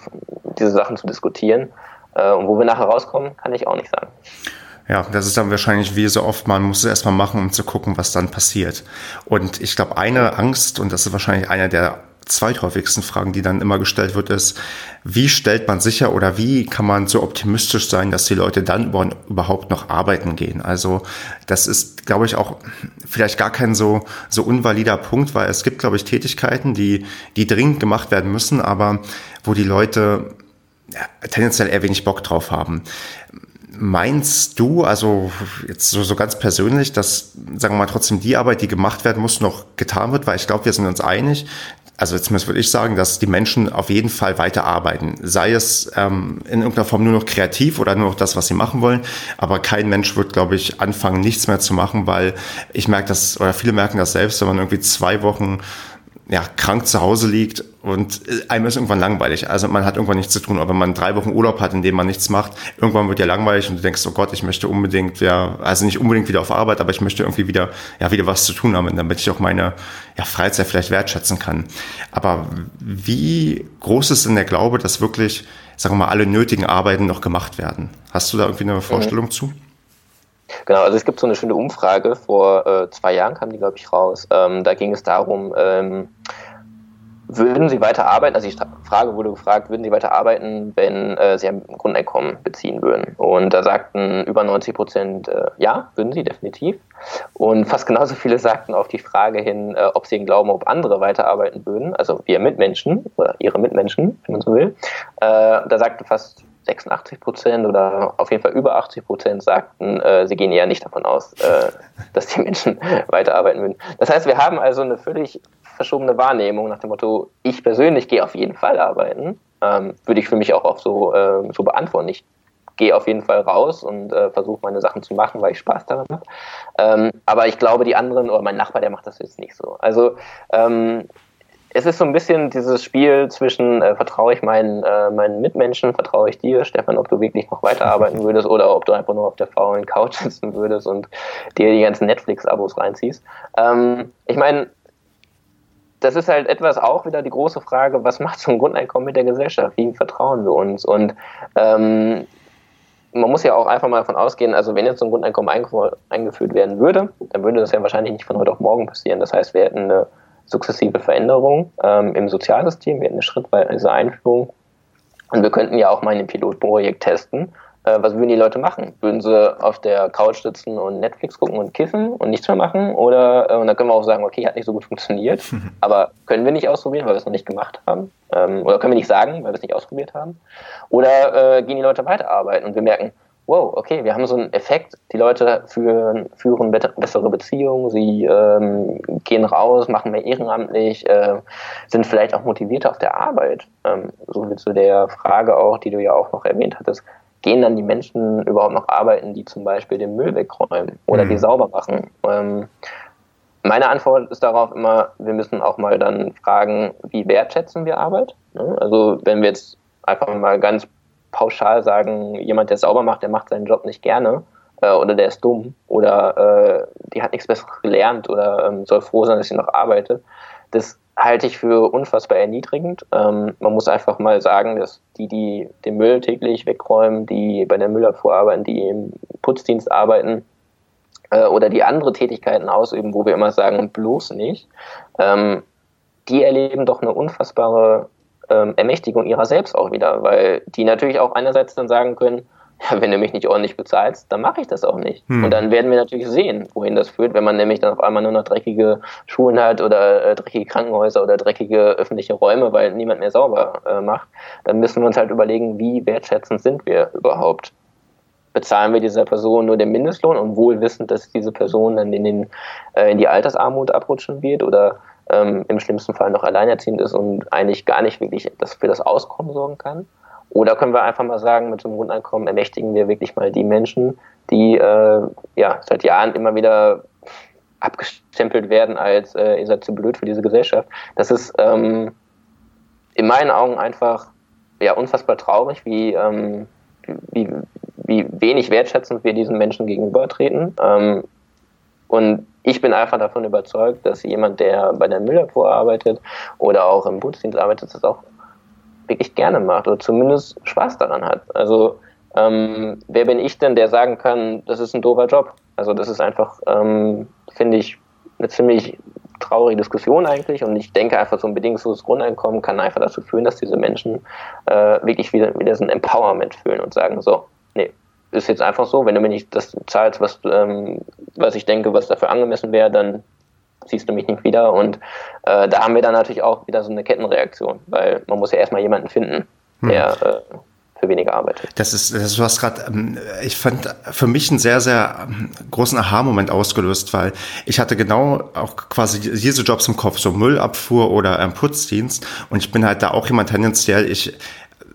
diese Sachen zu diskutieren. Äh, und wo wir nachher rauskommen, kann ich auch nicht sagen. Ja, das ist dann wahrscheinlich wie so oft, man muss es erstmal machen, um zu gucken, was dann passiert. Und ich glaube, eine Angst, und das ist wahrscheinlich einer der zweithäufigsten Fragen, die dann immer gestellt wird, ist, wie stellt man sicher oder wie kann man so optimistisch sein, dass die Leute dann überhaupt noch arbeiten gehen? Also das ist, glaube ich, auch vielleicht gar kein so, so unvalider Punkt, weil es gibt, glaube ich, Tätigkeiten, die, die dringend gemacht werden müssen, aber wo die Leute tendenziell eher wenig Bock drauf haben Meinst du, also jetzt so, so ganz persönlich, dass, sagen wir mal, trotzdem die Arbeit, die gemacht werden muss, noch getan wird? Weil ich glaube, wir sind uns einig, also zumindest würde ich sagen, dass die Menschen auf jeden Fall weiter arbeiten. Sei es ähm, in irgendeiner Form nur noch kreativ oder nur noch das, was sie machen wollen. Aber kein Mensch wird, glaube ich, anfangen, nichts mehr zu machen, weil ich merke das, oder viele merken das selbst, wenn man irgendwie zwei Wochen ja, krank zu Hause liegt und einem ist irgendwann langweilig. Also man hat irgendwann nichts zu tun. Aber wenn man drei Wochen Urlaub hat, in dem man nichts macht, irgendwann wird ja langweilig und du denkst, oh Gott, ich möchte unbedingt, ja, also nicht unbedingt wieder auf Arbeit, aber ich möchte irgendwie wieder, ja, wieder was zu tun haben, damit ich auch meine ja, Freizeit vielleicht wertschätzen kann. Aber wie groß ist denn der Glaube, dass wirklich, sagen wir mal, alle nötigen Arbeiten noch gemacht werden? Hast du da irgendwie eine Vorstellung mhm. zu? Genau, also es gibt so eine schöne Umfrage, vor äh, zwei Jahren kam die, glaube ich, raus. Ähm, da ging es darum, ähm, würden Sie weiter arbeiten? Also die Frage wurde gefragt, würden Sie weiter arbeiten, wenn äh, Sie ein Grundeinkommen beziehen würden? Und da sagten über 90 Prozent, äh, ja, würden Sie definitiv. Und fast genauso viele sagten auf die Frage hin, äh, ob sie glauben, ob andere weiterarbeiten würden, also wir Mitmenschen oder ihre Mitmenschen, wenn man so will. Äh, da sagten fast 86 Prozent oder auf jeden Fall über 80 Prozent sagten, äh, sie gehen eher nicht davon aus, äh, [LAUGHS] dass die Menschen [LAUGHS] weiterarbeiten würden. Das heißt, wir haben also eine völlig verschobene Wahrnehmung nach dem Motto, ich persönlich gehe auf jeden Fall arbeiten. Ähm, würde ich für mich auch, auch so, äh, so beantworten. Ich gehe auf jeden Fall raus und äh, versuche meine Sachen zu machen, weil ich Spaß daran habe. Ähm, aber ich glaube, die anderen oder mein Nachbar, der macht das jetzt nicht so. Also ähm, es ist so ein bisschen dieses Spiel zwischen, äh, vertraue ich meinen, äh, meinen Mitmenschen, vertraue ich dir, Stefan, ob du wirklich noch weiterarbeiten [LAUGHS] würdest oder ob du einfach nur auf der faulen Couch [LAUGHS] sitzen würdest und dir die ganzen Netflix-Abos reinziehst. Ähm, ich meine, das ist halt etwas auch wieder die große Frage, was macht so ein Grundeinkommen mit der Gesellschaft? Wie vertrauen wir uns? Und ähm, man muss ja auch einfach mal davon ausgehen, also wenn jetzt so ein Grundeinkommen eingeführt werden würde, dann würde das ja wahrscheinlich nicht von heute auf morgen passieren. Das heißt, wir hätten eine sukzessive Veränderung ähm, im Sozialsystem, wir hätten eine schrittweise Einführung. Und wir könnten ja auch mal ein Pilotprojekt testen. Äh, was würden die Leute machen? Würden sie auf der Couch sitzen und Netflix gucken und kiffen und nichts mehr machen? Oder äh, und dann können wir auch sagen, okay, hat nicht so gut funktioniert, [LAUGHS] aber können wir nicht ausprobieren, weil wir es noch nicht gemacht haben? Ähm, oder können wir nicht sagen, weil wir es nicht ausprobiert haben? Oder äh, gehen die Leute weiterarbeiten und wir merken, wow, okay, wir haben so einen Effekt, die Leute führen, führen bessere Beziehungen, sie ähm, gehen raus, machen mehr ehrenamtlich, äh, sind vielleicht auch motivierter auf der Arbeit. Ähm, so wie zu der Frage auch, die du ja auch noch erwähnt hattest, gehen dann die Menschen überhaupt noch arbeiten, die zum Beispiel den Müll wegräumen oder mhm. die sauber machen? Ähm, meine Antwort ist darauf immer, wir müssen auch mal dann fragen, wie wertschätzen wir Arbeit? Ne? Also wenn wir jetzt einfach mal ganz pauschal sagen, jemand, der sauber macht, der macht seinen Job nicht gerne äh, oder der ist dumm oder äh, die hat nichts Besseres gelernt oder ähm, soll froh sein, dass sie noch arbeitet. Das halte ich für unfassbar erniedrigend. Ähm, man muss einfach mal sagen, dass die, die den Müll täglich wegräumen, die bei der Müllabfuhr arbeiten, die im Putzdienst arbeiten äh, oder die andere Tätigkeiten ausüben, wo wir immer sagen, bloß nicht, ähm, die erleben doch eine unfassbare ähm, Ermächtigung ihrer selbst auch wieder, weil die natürlich auch einerseits dann sagen können, [LAUGHS] ja, wenn du mich nicht ordentlich bezahlst, dann mache ich das auch nicht. Hm. Und dann werden wir natürlich sehen, wohin das führt, wenn man nämlich dann auf einmal nur noch dreckige Schulen hat oder äh, dreckige Krankenhäuser oder dreckige öffentliche Räume, weil niemand mehr sauber äh, macht. Dann müssen wir uns halt überlegen, wie wertschätzend sind wir überhaupt. Bezahlen wir dieser Person nur den Mindestlohn und wohl wissend, dass diese Person dann in, den, äh, in die Altersarmut abrutschen wird oder ähm, im schlimmsten Fall noch alleinerziehend ist und eigentlich gar nicht wirklich für das Auskommen sorgen kann. Oder können wir einfach mal sagen, mit so einem Grundeinkommen ermächtigen wir wirklich mal die Menschen, die äh, ja seit Jahren immer wieder abgestempelt werden als äh, ihr seid zu blöd für diese Gesellschaft. Das ist ähm, in meinen Augen einfach ja unfassbar traurig, wie, ähm, wie, wie wenig wertschätzend wir diesen Menschen gegenübertreten. Ähm, und ich bin einfach davon überzeugt, dass jemand, der bei der Müllabfuhr arbeitet oder auch im Putzdienst arbeitet, das auch wirklich gerne macht oder zumindest Spaß daran hat. Also ähm, wer bin ich denn, der sagen kann, das ist ein doofer Job? Also das ist einfach, ähm, finde ich, eine ziemlich traurige Diskussion eigentlich und ich denke einfach so ein bedingungsloses Grundeinkommen kann einfach dazu führen, dass diese Menschen äh, wirklich wieder, wieder so ein Empowerment fühlen und sagen, so, nee, ist jetzt einfach so, wenn du mir nicht das zahlst, was, ähm, was ich denke, was dafür angemessen wäre, dann siehst du mich nicht wieder. Und äh, da haben wir dann natürlich auch wieder so eine Kettenreaktion, weil man muss ja erstmal jemanden finden, hm. der hm. äh, für weniger arbeitet. Das ist, das, du hast gerade, ähm, ich fand für mich einen sehr, sehr ähm, großen Aha-Moment ausgelöst, weil ich hatte genau auch quasi diese Jobs im Kopf, so Müllabfuhr oder ähm, Putzdienst und ich bin halt da auch jemand tendenziell, ich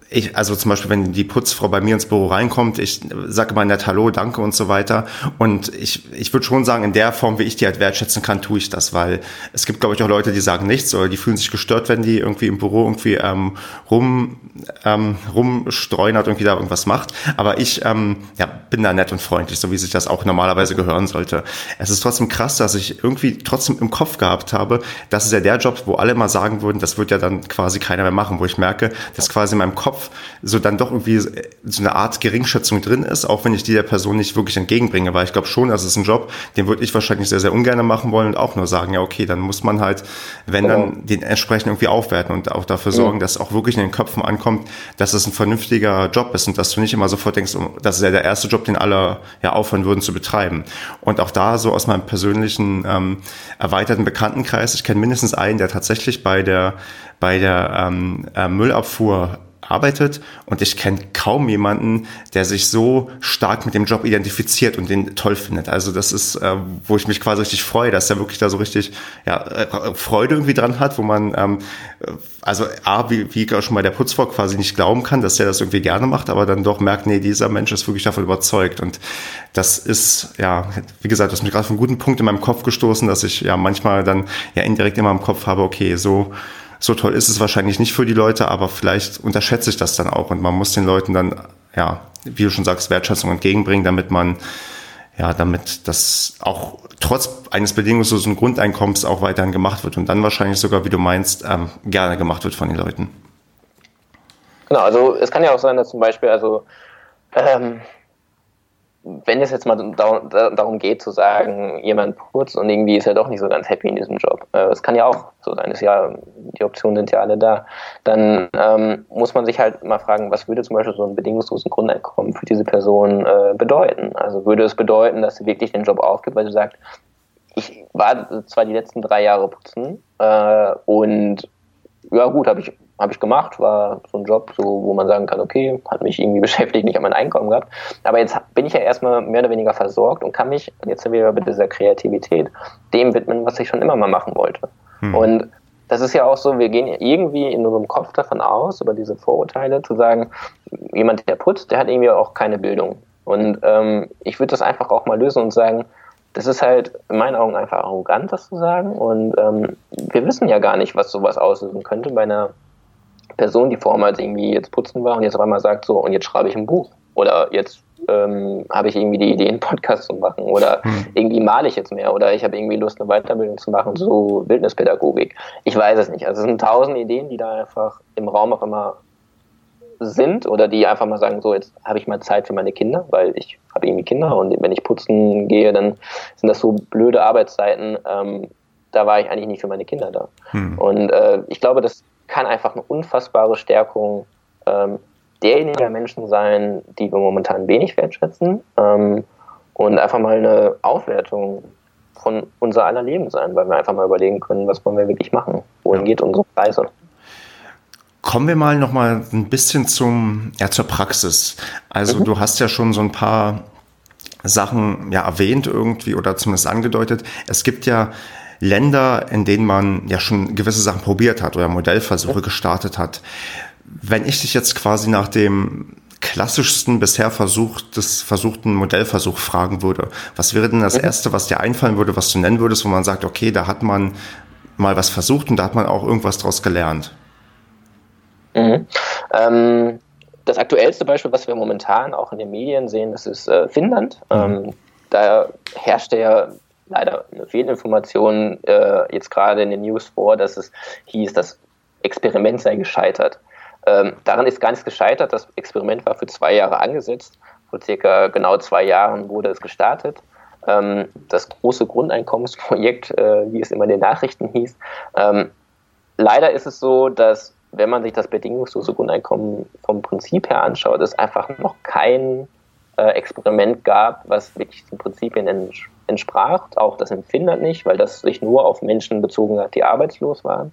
ich, also zum Beispiel, wenn die Putzfrau bei mir ins Büro reinkommt, ich sage immer nett Hallo, danke und so weiter. Und ich, ich würde schon sagen, in der Form, wie ich die halt wertschätzen kann, tue ich das, weil es gibt, glaube ich, auch Leute, die sagen nichts oder die fühlen sich gestört, wenn die irgendwie im Büro irgendwie ähm, rum, ähm, rumstreuen hat, irgendwie da irgendwas macht. Aber ich ähm, ja, bin da nett und freundlich, so wie sich das auch normalerweise gehören sollte. Es ist trotzdem krass, dass ich irgendwie trotzdem im Kopf gehabt habe, das ist ja der Job, wo alle mal sagen würden, das wird ja dann quasi keiner mehr machen, wo ich merke, dass quasi in meinem Kopf Kopf so dann doch irgendwie so eine Art Geringschätzung drin ist, auch wenn ich die der Person nicht wirklich entgegenbringe, weil ich glaube schon, das ist ein Job, den würde ich wahrscheinlich sehr, sehr ungern machen wollen und auch nur sagen, ja, okay, dann muss man halt, wenn dann den entsprechend irgendwie aufwerten und auch dafür sorgen, ja. dass auch wirklich in den Köpfen ankommt, dass es ein vernünftiger Job ist und dass du nicht immer sofort denkst, oh, das ist ja der erste Job, den alle ja aufhören würden zu betreiben. Und auch da so aus meinem persönlichen ähm, erweiterten Bekanntenkreis, ich kenne mindestens einen, der tatsächlich bei der bei der ähm, äh, Müllabfuhr arbeitet und ich kenne kaum jemanden, der sich so stark mit dem Job identifiziert und den toll findet. Also das ist, äh, wo ich mich quasi richtig freue, dass er wirklich da so richtig ja, äh, Freude irgendwie dran hat, wo man ähm, also A, wie, wie schon bei der Putzfrau quasi nicht glauben kann, dass er das irgendwie gerne macht, aber dann doch merkt, nee, dieser Mensch ist wirklich davon überzeugt. Und das ist, ja, wie gesagt, das hat mich gerade von einem guten Punkt in meinem Kopf gestoßen, dass ich ja manchmal dann ja indirekt immer im Kopf habe, okay, so so toll ist es wahrscheinlich nicht für die Leute, aber vielleicht unterschätze ich das dann auch und man muss den Leuten dann, ja, wie du schon sagst, Wertschätzung entgegenbringen, damit man, ja, damit das auch trotz eines bedingungslosen Grundeinkommens auch weiterhin gemacht wird und dann wahrscheinlich sogar, wie du meinst, ähm, gerne gemacht wird von den Leuten. Genau, also es kann ja auch sein, dass zum Beispiel, also ähm, wenn es jetzt mal darum geht zu sagen, jemand putzt und irgendwie ist er doch nicht so ganz happy in diesem Job, äh, das kann ja auch so sein, ist ja, die Optionen sind ja alle da, dann ähm, muss man sich halt mal fragen, was würde zum Beispiel so ein bedingungslosen Grundeinkommen für diese Person äh, bedeuten? Also würde es bedeuten, dass sie wirklich den Job aufgibt, weil sie sagt, ich war zwar die letzten drei Jahre putzen äh, und ja gut, habe ich habe ich gemacht, war so ein Job, so, wo man sagen kann, okay, hat mich irgendwie [LAUGHS] beschäftigt, nicht an mein Einkommen gehabt. Aber jetzt bin ich ja erstmal mehr oder weniger versorgt und kann mich, jetzt sind wir wieder bei dieser Kreativität, dem widmen, was ich schon immer mal machen wollte. Hm. Und das ist ja auch so, wir gehen irgendwie in unserem Kopf davon aus, über diese Vorurteile, zu sagen, jemand, der putzt, der hat irgendwie auch keine Bildung. Und ähm, ich würde das einfach auch mal lösen und sagen, das ist halt in meinen Augen einfach arrogant, das zu sagen. Und ähm, wir wissen ja gar nicht, was sowas auslösen könnte bei einer Person, die vormals irgendwie jetzt putzen war und jetzt auf einmal sagt so, und jetzt schreibe ich ein Buch. Oder jetzt ähm, habe ich irgendwie die Idee, einen Podcast zu machen. Oder hm. irgendwie male ich jetzt mehr. Oder ich habe irgendwie Lust, eine Weiterbildung zu machen, so Wildnispädagogik. Ich weiß es nicht. Also es sind tausend Ideen, die da einfach im Raum auch immer sind oder die einfach mal sagen, so jetzt habe ich mal Zeit für meine Kinder, weil ich habe irgendwie Kinder und wenn ich putzen gehe, dann sind das so blöde Arbeitszeiten. Ähm, da war ich eigentlich nicht für meine Kinder da. Hm. Und äh, ich glaube, dass kann einfach eine unfassbare Stärkung ähm, derjenigen Menschen sein, die wir momentan wenig wertschätzen ähm, und einfach mal eine Aufwertung von unser aller Leben sein, weil wir einfach mal überlegen können, was wollen wir wirklich machen, wohin geht unsere Reise. Kommen wir mal noch mal ein bisschen zum ja zur Praxis. Also mhm. du hast ja schon so ein paar Sachen ja erwähnt irgendwie oder zumindest angedeutet. Es gibt ja Länder, in denen man ja schon gewisse Sachen probiert hat oder Modellversuche gestartet hat. Wenn ich dich jetzt quasi nach dem klassischsten bisher versuchtes, versuchten Modellversuch fragen würde, was wäre denn das mhm. erste, was dir einfallen würde, was du nennen würdest, wo man sagt, okay, da hat man mal was versucht und da hat man auch irgendwas draus gelernt? Mhm. Ähm, das aktuellste Beispiel, was wir momentan auch in den Medien sehen, das ist äh, Finnland. Mhm. Ähm, da herrscht ja leider eine Fehlinformation äh, jetzt gerade in den News vor, dass es hieß, das Experiment sei gescheitert. Ähm, daran ist gar nichts gescheitert. Das Experiment war für zwei Jahre angesetzt. Vor circa genau zwei Jahren wurde es gestartet. Ähm, das große Grundeinkommensprojekt, äh, wie es immer in den Nachrichten hieß. Ähm, leider ist es so, dass wenn man sich das bedingungslose Grundeinkommen vom Prinzip her anschaut, es einfach noch kein äh, Experiment gab, was wirklich den Prinzipien entspricht entsprach, auch das in Finnland nicht, weil das sich nur auf Menschen bezogen hat, die arbeitslos waren.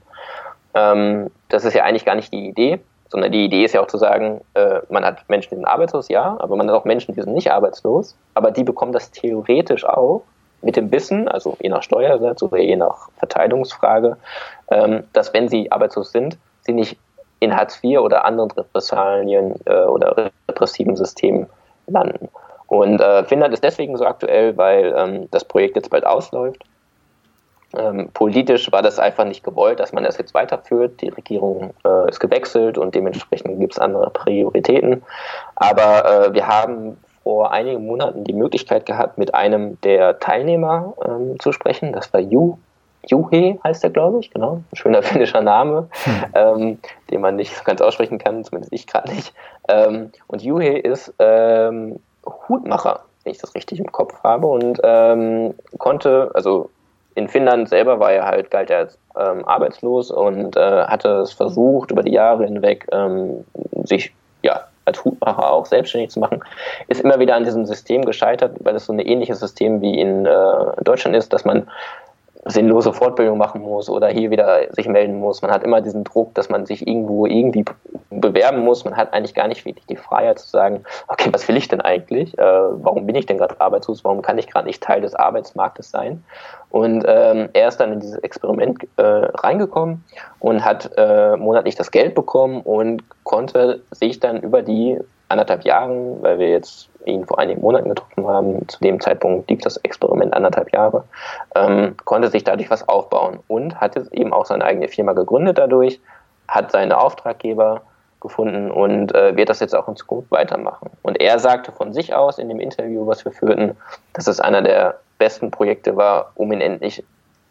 Ähm, das ist ja eigentlich gar nicht die Idee, sondern die Idee ist ja auch zu sagen, äh, man hat Menschen, die sind arbeitslos, ja, aber man hat auch Menschen, die sind nicht arbeitslos, aber die bekommen das theoretisch auch mit dem Wissen, also je nach Steuersatz oder je nach Verteilungsfrage, ähm, dass wenn sie arbeitslos sind, sie nicht in Hartz IV oder anderen Repressalien äh, oder repressiven Systemen landen. Und äh, Finnland ist deswegen so aktuell, weil ähm, das Projekt jetzt bald ausläuft. Ähm, politisch war das einfach nicht gewollt, dass man das jetzt weiterführt. Die Regierung äh, ist gewechselt und dementsprechend gibt es andere Prioritäten. Aber äh, wir haben vor einigen Monaten die Möglichkeit gehabt, mit einem der Teilnehmer ähm, zu sprechen. Das war Yu. Juhe heißt er, glaube ich, genau. Ein schöner [LAUGHS] finnischer Name, hm. ähm, den man nicht so ganz aussprechen kann, zumindest ich gerade nicht. Ähm, und Juhe ist ähm, Hutmacher, wenn ich das richtig im Kopf habe, und ähm, konnte, also in Finnland selber war er halt, galt er als ähm, arbeitslos und äh, hatte es versucht, über die Jahre hinweg ähm, sich ja, als Hutmacher auch selbstständig zu machen, ist immer wieder an diesem System gescheitert, weil es so ein ähnliches System wie in äh, Deutschland ist, dass man sinnlose Fortbildung machen muss oder hier wieder sich melden muss. Man hat immer diesen Druck, dass man sich irgendwo irgendwie bewerben muss. Man hat eigentlich gar nicht wirklich die Freiheit zu sagen, okay, was will ich denn eigentlich? Äh, warum bin ich denn gerade arbeitslos? Warum kann ich gerade nicht Teil des Arbeitsmarktes sein? Und ähm, er ist dann in dieses Experiment äh, reingekommen und hat äh, monatlich das Geld bekommen und konnte sich dann über die anderthalb Jahren, weil wir jetzt ihn vor einigen Monaten getroffen haben, zu dem Zeitpunkt lief das Experiment anderthalb Jahre, ähm, konnte sich dadurch was aufbauen und hat jetzt eben auch seine eigene Firma gegründet dadurch, hat seine Auftraggeber gefunden und äh, wird das jetzt auch in Zukunft weitermachen. Und er sagte von sich aus in dem Interview, was wir führten, dass es einer der besten Projekte war, um ihn endlich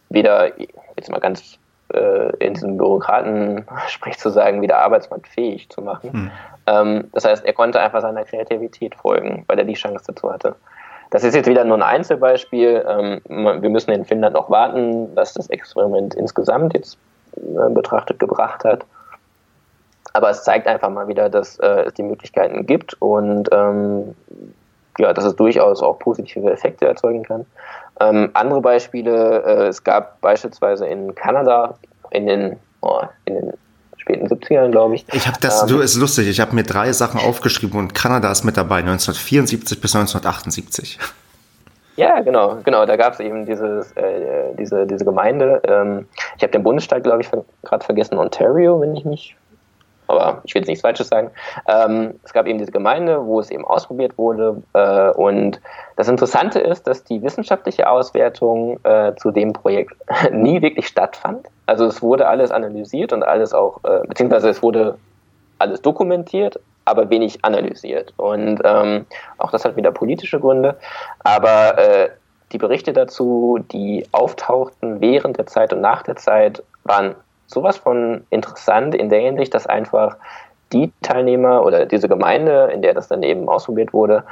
wieder, jetzt mal ganz äh, in diesem Bürokraten [LAUGHS] sprich zu sagen, wieder arbeitsmarktfähig zu machen. Hm. Ähm, das heißt, er konnte einfach seiner Kreativität folgen, weil er die Chance dazu hatte. Das ist jetzt wieder nur ein Einzelbeispiel. Ähm, wir müssen in Finnland noch warten, was das Experiment insgesamt jetzt äh, betrachtet gebracht hat. Aber es zeigt einfach mal wieder, dass äh, es die Möglichkeiten gibt und ähm, ja, dass es durchaus auch positive Effekte erzeugen kann. Ähm, andere Beispiele, äh, es gab beispielsweise in Kanada in den, oh, in den späten 70ern, glaube ich. Ich habe das, ähm, du ist lustig, ich habe mir drei Sachen aufgeschrieben und Kanada ist mit dabei, 1974 bis 1978. Ja, genau, genau. Da gab es eben dieses, äh, diese, diese Gemeinde. Ähm, ich habe den Bundesstaat, glaube ich, gerade vergessen, Ontario, wenn ich mich aber ich will jetzt nichts Falsches sagen. Ähm, es gab eben diese Gemeinde, wo es eben ausprobiert wurde. Äh, und das Interessante ist, dass die wissenschaftliche Auswertung äh, zu dem Projekt [LAUGHS] nie wirklich stattfand. Also es wurde alles analysiert und alles auch, äh, beziehungsweise es wurde alles dokumentiert, aber wenig analysiert. Und ähm, auch das hat wieder politische Gründe. Aber äh, die Berichte dazu, die auftauchten während der Zeit und nach der Zeit, waren sowas von interessant in der Hinsicht, dass einfach die Teilnehmer oder diese Gemeinde, in der das dann eben ausprobiert wurde,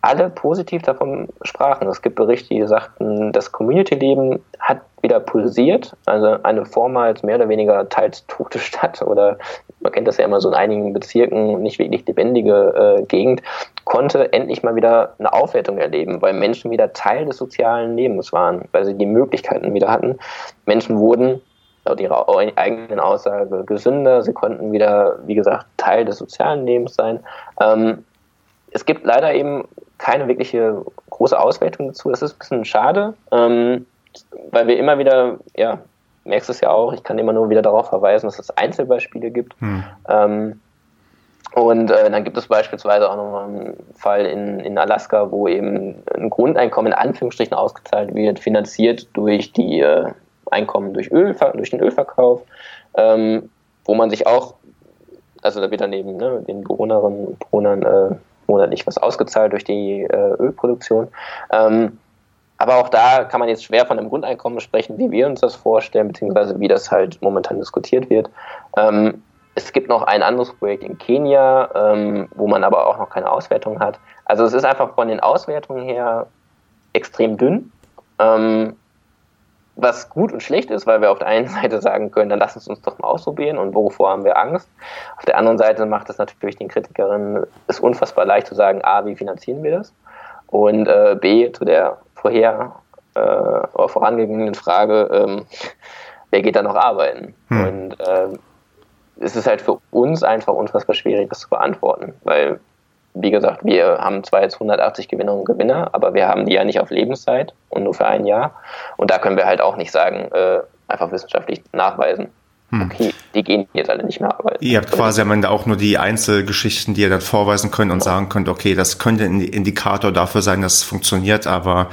alle positiv davon sprachen. Es gibt Berichte, die sagten, das Community-Leben hat wieder pulsiert, also eine vormals mehr oder weniger teils tote Stadt oder man kennt das ja immer so in einigen Bezirken, nicht wirklich lebendige äh, Gegend, konnte endlich mal wieder eine Aufwertung erleben, weil Menschen wieder Teil des sozialen Lebens waren, weil sie die Möglichkeiten wieder hatten. Menschen wurden laut ihrer eigenen Aussage gesünder. Sie konnten wieder, wie gesagt, Teil des sozialen Lebens sein. Ähm, es gibt leider eben keine wirkliche große Auswertung dazu. Das ist ein bisschen schade, ähm, weil wir immer wieder, ja, merkst es ja auch, ich kann immer nur wieder darauf verweisen, dass es Einzelbeispiele gibt. Hm. Ähm, und äh, dann gibt es beispielsweise auch noch einen Fall in, in Alaska, wo eben ein Grundeinkommen in Anführungsstrichen ausgezahlt wird, finanziert durch die äh, Einkommen durch, Öl, durch den Ölverkauf, ähm, wo man sich auch, also da wird dann eben ne, den Bewohnerinnen und Bewohnern äh, monatlich was ausgezahlt durch die äh, Ölproduktion. Ähm, aber auch da kann man jetzt schwer von einem Grundeinkommen sprechen, wie wir uns das vorstellen, beziehungsweise wie das halt momentan diskutiert wird. Ähm, es gibt noch ein anderes Projekt in Kenia, ähm, wo man aber auch noch keine Auswertung hat. Also es ist einfach von den Auswertungen her extrem dünn. Ähm, was gut und schlecht ist, weil wir auf der einen [LAUGHS] Seite sagen können, dann lass es uns doch mal ausprobieren und wovor haben wir Angst. Auf der anderen Seite macht es natürlich den Kritikerinnen es unfassbar leicht zu sagen, a, wie finanzieren wir das? Und äh, b, zu der vorher äh, vorangegangenen Frage, ähm, wer geht da noch arbeiten? Hm. Und äh, es ist halt für uns einfach unfassbar schwierig, das zu beantworten, weil, wie gesagt, wir haben zwar jetzt 180 Gewinnerinnen und Gewinner, aber wir haben die ja nicht auf Lebenszeit und nur für ein Jahr. Und da können wir halt auch nicht sagen, äh, einfach wissenschaftlich nachweisen. Hm. Okay, die gehen jetzt alle nicht mehr arbeiten. Ihr habt quasi am Ende auch nur die Einzelgeschichten, die ihr dann vorweisen könnt und genau. sagen könnt, okay, das könnte ein Indikator dafür sein, dass es funktioniert, aber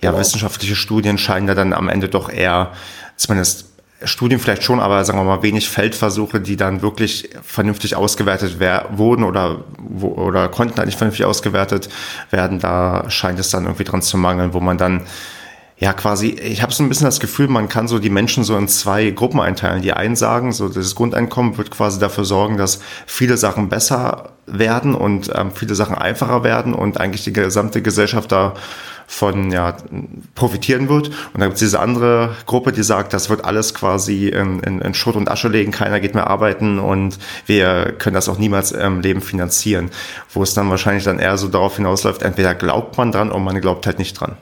ja, genau. wissenschaftliche Studien scheinen da dann am Ende doch eher, zumindest Studien vielleicht schon, aber sagen wir mal wenig Feldversuche, die dann wirklich vernünftig ausgewertet wurden oder, wo, oder konnten eigentlich vernünftig ausgewertet werden. Da scheint es dann irgendwie dran zu mangeln, wo man dann ja quasi, ich habe so ein bisschen das Gefühl, man kann so die Menschen so in zwei Gruppen einteilen. Die einen sagen, so das Grundeinkommen wird quasi dafür sorgen, dass viele Sachen besser werden und ähm, viele Sachen einfacher werden und eigentlich die gesamte Gesellschaft davon ja, profitieren wird. Und dann gibt es diese andere Gruppe, die sagt, das wird alles quasi in, in, in Schutt und Asche legen, keiner geht mehr arbeiten und wir können das auch niemals im Leben finanzieren. Wo es dann wahrscheinlich dann eher so darauf hinausläuft, entweder glaubt man dran oder man glaubt halt nicht dran.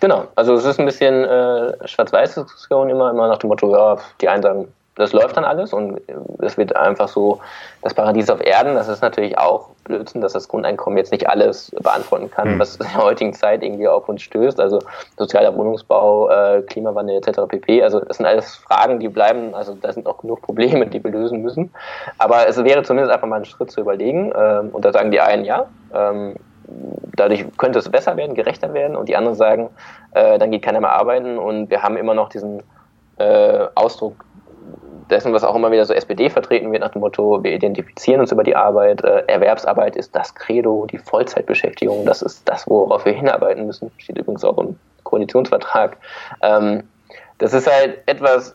Genau, also es ist ein bisschen äh, Schwarz-Weiß-Diskussion immer, immer nach dem Motto, ja, die einen sagen, das läuft dann alles und es wird einfach so das Paradies auf Erden. Das ist natürlich auch Blödsinn, dass das Grundeinkommen jetzt nicht alles beantworten kann, mhm. was in der heutigen Zeit irgendwie auf uns stößt. Also sozialer Wohnungsbau, äh, Klimawandel etc. pp. Also das sind alles Fragen, die bleiben, also da sind auch genug Probleme, die wir lösen müssen. Aber es wäre zumindest einfach mal ein Schritt zu überlegen. Ähm, und da sagen die einen, ja, ähm, dadurch könnte es besser werden, gerechter werden und die anderen sagen, äh, dann geht keiner mehr arbeiten und wir haben immer noch diesen äh, Ausdruck dessen, was auch immer wieder so SPD vertreten wird, nach dem Motto, wir identifizieren uns über die Arbeit, äh, Erwerbsarbeit ist das Credo, die Vollzeitbeschäftigung, das ist das, worauf wir hinarbeiten müssen, steht übrigens auch im Koalitionsvertrag. Ähm, das ist halt etwas,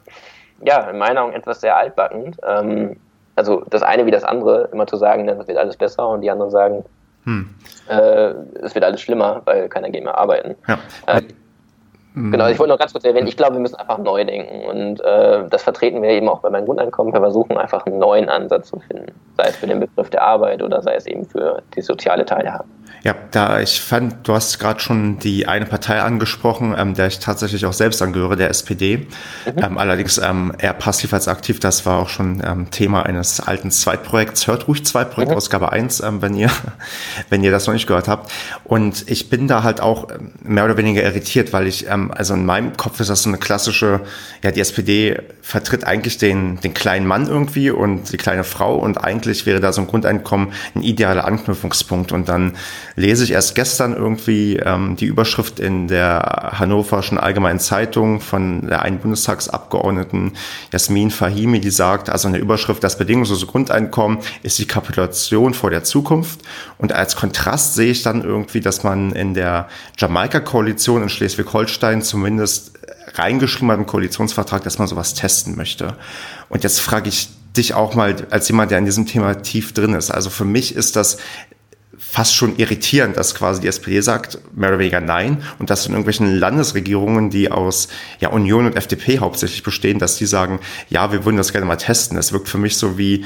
ja, in meiner Augen etwas sehr altbackend. Ähm, also das eine wie das andere, immer zu sagen, dann wird alles besser und die anderen sagen, hm. Äh, es wird alles schlimmer, weil keiner geht mehr arbeiten. Ja. Äh, genau, ich wollte noch ganz kurz erwähnen, ich glaube, wir müssen einfach neu denken und äh, das vertreten wir eben auch bei meinem Grundeinkommen. Wir versuchen einfach einen neuen Ansatz zu finden, sei es für den Begriff der Arbeit oder sei es eben für die soziale Teilhabe. Ja, da ich fand, du hast gerade schon die eine Partei angesprochen, ähm, der ich tatsächlich auch selbst angehöre, der SPD. Mhm. Ähm, allerdings ähm, eher passiv als aktiv. Das war auch schon ähm, Thema eines alten Zweitprojekts. Hört ruhig Zweitprojekt, mhm. Ausgabe 1, ähm, wenn ihr, [LAUGHS] wenn ihr das noch nicht gehört habt. Und ich bin da halt auch ähm, mehr oder weniger irritiert, weil ich, ähm, also in meinem Kopf ist das so eine klassische, ja, die SPD vertritt eigentlich den, den kleinen Mann irgendwie und die kleine Frau und eigentlich wäre da so ein Grundeinkommen ein idealer Anknüpfungspunkt und dann lese ich erst gestern irgendwie ähm, die Überschrift in der Hannoverschen Allgemeinen Zeitung von der einen Bundestagsabgeordneten Jasmin Fahimi, die sagt, also in der Überschrift, das bedingungslose Grundeinkommen ist die Kapitulation vor der Zukunft. Und als Kontrast sehe ich dann irgendwie, dass man in der Jamaika-Koalition in Schleswig-Holstein zumindest reingeschrieben hat im Koalitionsvertrag, dass man sowas testen möchte. Und jetzt frage ich dich auch mal als jemand, der in diesem Thema tief drin ist. Also für mich ist das fast schon irritierend, dass quasi die SPD sagt, mehr oder weniger nein, und dass in irgendwelchen Landesregierungen, die aus ja, Union und FDP hauptsächlich bestehen, dass die sagen, ja, wir würden das gerne mal testen. Das wirkt für mich so wie,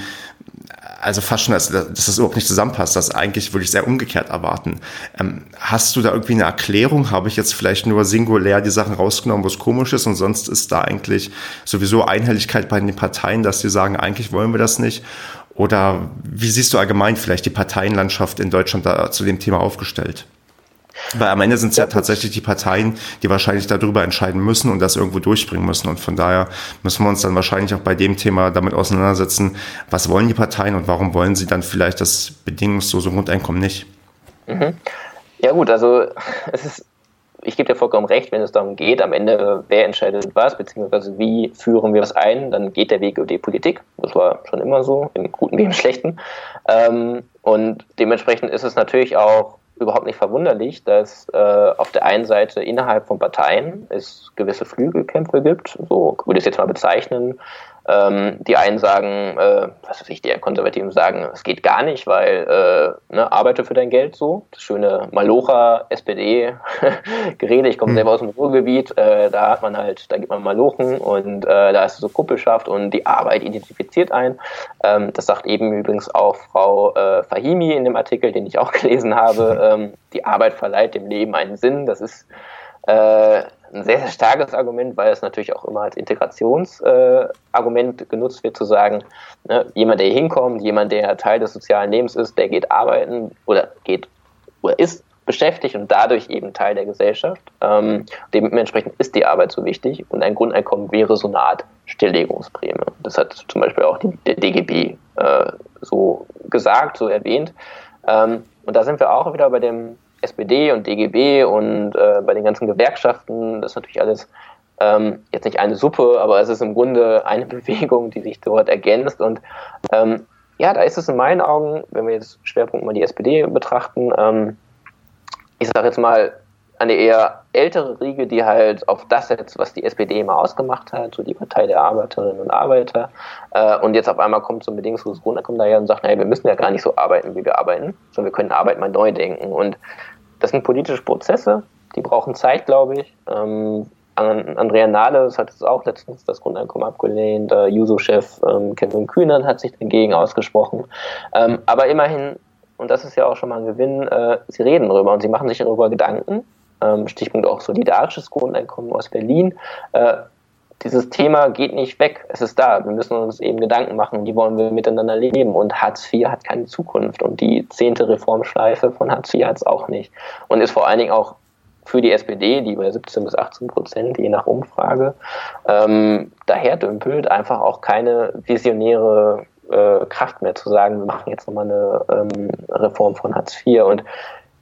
also fast schon, dass, dass das überhaupt nicht zusammenpasst. Das eigentlich würde ich sehr umgekehrt erwarten. Ähm, hast du da irgendwie eine Erklärung? Habe ich jetzt vielleicht nur singulär die Sachen rausgenommen, wo es komisch ist und sonst ist da eigentlich sowieso Einhelligkeit bei den Parteien, dass die sagen, eigentlich wollen wir das nicht? Oder wie siehst du allgemein vielleicht die Parteienlandschaft in Deutschland da zu dem Thema aufgestellt? Weil am Ende sind es ja tatsächlich die Parteien, die wahrscheinlich darüber entscheiden müssen und das irgendwo durchbringen müssen. Und von daher müssen wir uns dann wahrscheinlich auch bei dem Thema damit auseinandersetzen, was wollen die Parteien und warum wollen sie dann vielleicht das bedingungslose Grundeinkommen nicht? Mhm. Ja gut, also es ist ich gebe dir vollkommen recht, wenn es darum geht, am Ende, wer entscheidet was, beziehungsweise wie führen wir was ein, dann geht der Weg über die Politik. Das war schon immer so, im Guten wie im Schlechten. Ähm, und dementsprechend ist es natürlich auch überhaupt nicht verwunderlich, dass äh, auf der einen Seite innerhalb von Parteien es gewisse Flügelkämpfe gibt, so würde ich es jetzt mal bezeichnen, ähm, die einen sagen, äh, was weiß ich, die Konservativen sagen, es geht gar nicht, weil äh, ne, arbeite für dein Geld so. Das schöne Malocha SPD-Gerede, [LAUGHS] ich komme mhm. selber aus dem Ruhrgebiet, äh, da hat man halt, da gibt man Malochen und äh, da ist so Kuppelschaft und die Arbeit identifiziert ein. Ähm, das sagt eben übrigens auch Frau äh, Fahimi in dem Artikel, den ich auch [LAUGHS] gelesen habe. [LAUGHS] Ähm, die Arbeit verleiht dem Leben einen Sinn. Das ist äh, ein sehr, sehr starkes Argument, weil es natürlich auch immer als Integrationsargument äh, genutzt wird, zu sagen, ne, jemand, der hier hinkommt, jemand, der Teil des sozialen Lebens ist, der geht arbeiten oder geht oder ist beschäftigt und dadurch eben Teil der Gesellschaft. Ähm, dementsprechend ist die Arbeit so wichtig und ein Grundeinkommen wäre so eine Art Stilllegungsprämie. Das hat zum Beispiel auch die, der DGB äh, so gesagt, so erwähnt. Ähm, und da sind wir auch wieder bei dem SPD und DGB und äh, bei den ganzen Gewerkschaften, das ist natürlich alles ähm, jetzt nicht eine Suppe, aber es ist im Grunde eine [LAUGHS] Bewegung, die sich dort ergänzt. Und ähm, ja, da ist es in meinen Augen, wenn wir jetzt Schwerpunkt mal die SPD betrachten, ähm, ich sage jetzt mal, eine eher ältere Riege, die halt auf das setzt, was die SPD immer ausgemacht hat, so die Partei der Arbeiterinnen und Arbeiter. Äh, und jetzt auf einmal kommt so ein bedingungsloses Grundeinkommen daher und sagt, naja, wir müssen ja gar nicht so arbeiten, wie wir arbeiten, sondern wir können Arbeit mal neu denken. Und das sind politische Prozesse, die brauchen Zeit, glaube ich. Ähm, Andrea Nahles hat es auch letztens das Grundeinkommen abgelehnt. Äh, Juso-Chef ähm, Kevin Kühnert hat sich dagegen ausgesprochen. Ähm, aber immerhin, und das ist ja auch schon mal ein Gewinn, äh, sie reden darüber und sie machen sich darüber Gedanken ähm, Stichpunkt auch solidarisches Grundeinkommen aus Berlin. Äh, dieses Thema geht nicht weg, es ist da. Wir müssen uns eben Gedanken machen, wie wollen wir miteinander leben. Und Hartz IV hat keine Zukunft und die zehnte Reformschleife von Hartz IV hat es auch nicht. Und ist vor allen Dingen auch für die SPD, die bei 17 bis 18 Prozent, je nach Umfrage, ähm, daher dümpelt, einfach auch keine visionäre äh, Kraft mehr zu sagen, wir machen jetzt nochmal eine ähm, Reform von Hartz IV. Und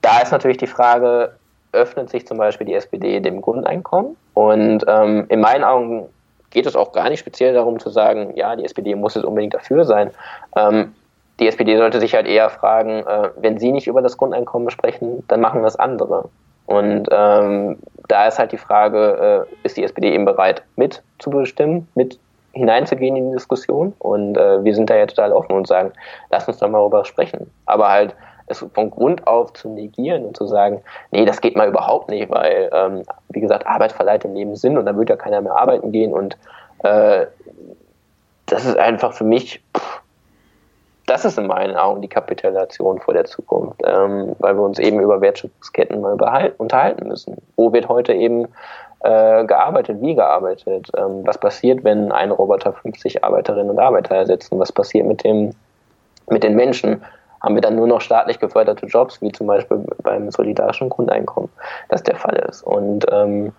da ist natürlich die Frage, öffnet sich zum Beispiel die SPD dem Grundeinkommen. Und ähm, in meinen Augen geht es auch gar nicht speziell darum zu sagen, ja, die SPD muss jetzt unbedingt dafür sein. Ähm, die SPD sollte sich halt eher fragen, äh, wenn sie nicht über das Grundeinkommen sprechen, dann machen es andere. Und ähm, da ist halt die Frage, äh, ist die SPD eben bereit, mitzubestimmen, mit hineinzugehen in die Diskussion? Und äh, wir sind da ja total offen und sagen, lass uns doch mal darüber sprechen. Aber halt es von Grund auf zu negieren und zu sagen, nee, das geht mal überhaupt nicht, weil, ähm, wie gesagt, Arbeit verleiht im Leben Sinn und dann wird ja keiner mehr arbeiten gehen und äh, das ist einfach für mich, pff, das ist in meinen Augen die Kapitulation vor der Zukunft, ähm, weil wir uns eben über Wertschöpfungsketten mal unterhalten müssen. Wo wird heute eben äh, gearbeitet, wie gearbeitet? Ähm, was passiert, wenn ein Roboter 50 Arbeiterinnen und Arbeiter ersetzt? Was passiert mit dem mit den Menschen? Haben wir dann nur noch staatlich geförderte Jobs, wie zum Beispiel beim solidarischen Grundeinkommen, das der Fall ist. Und ähm,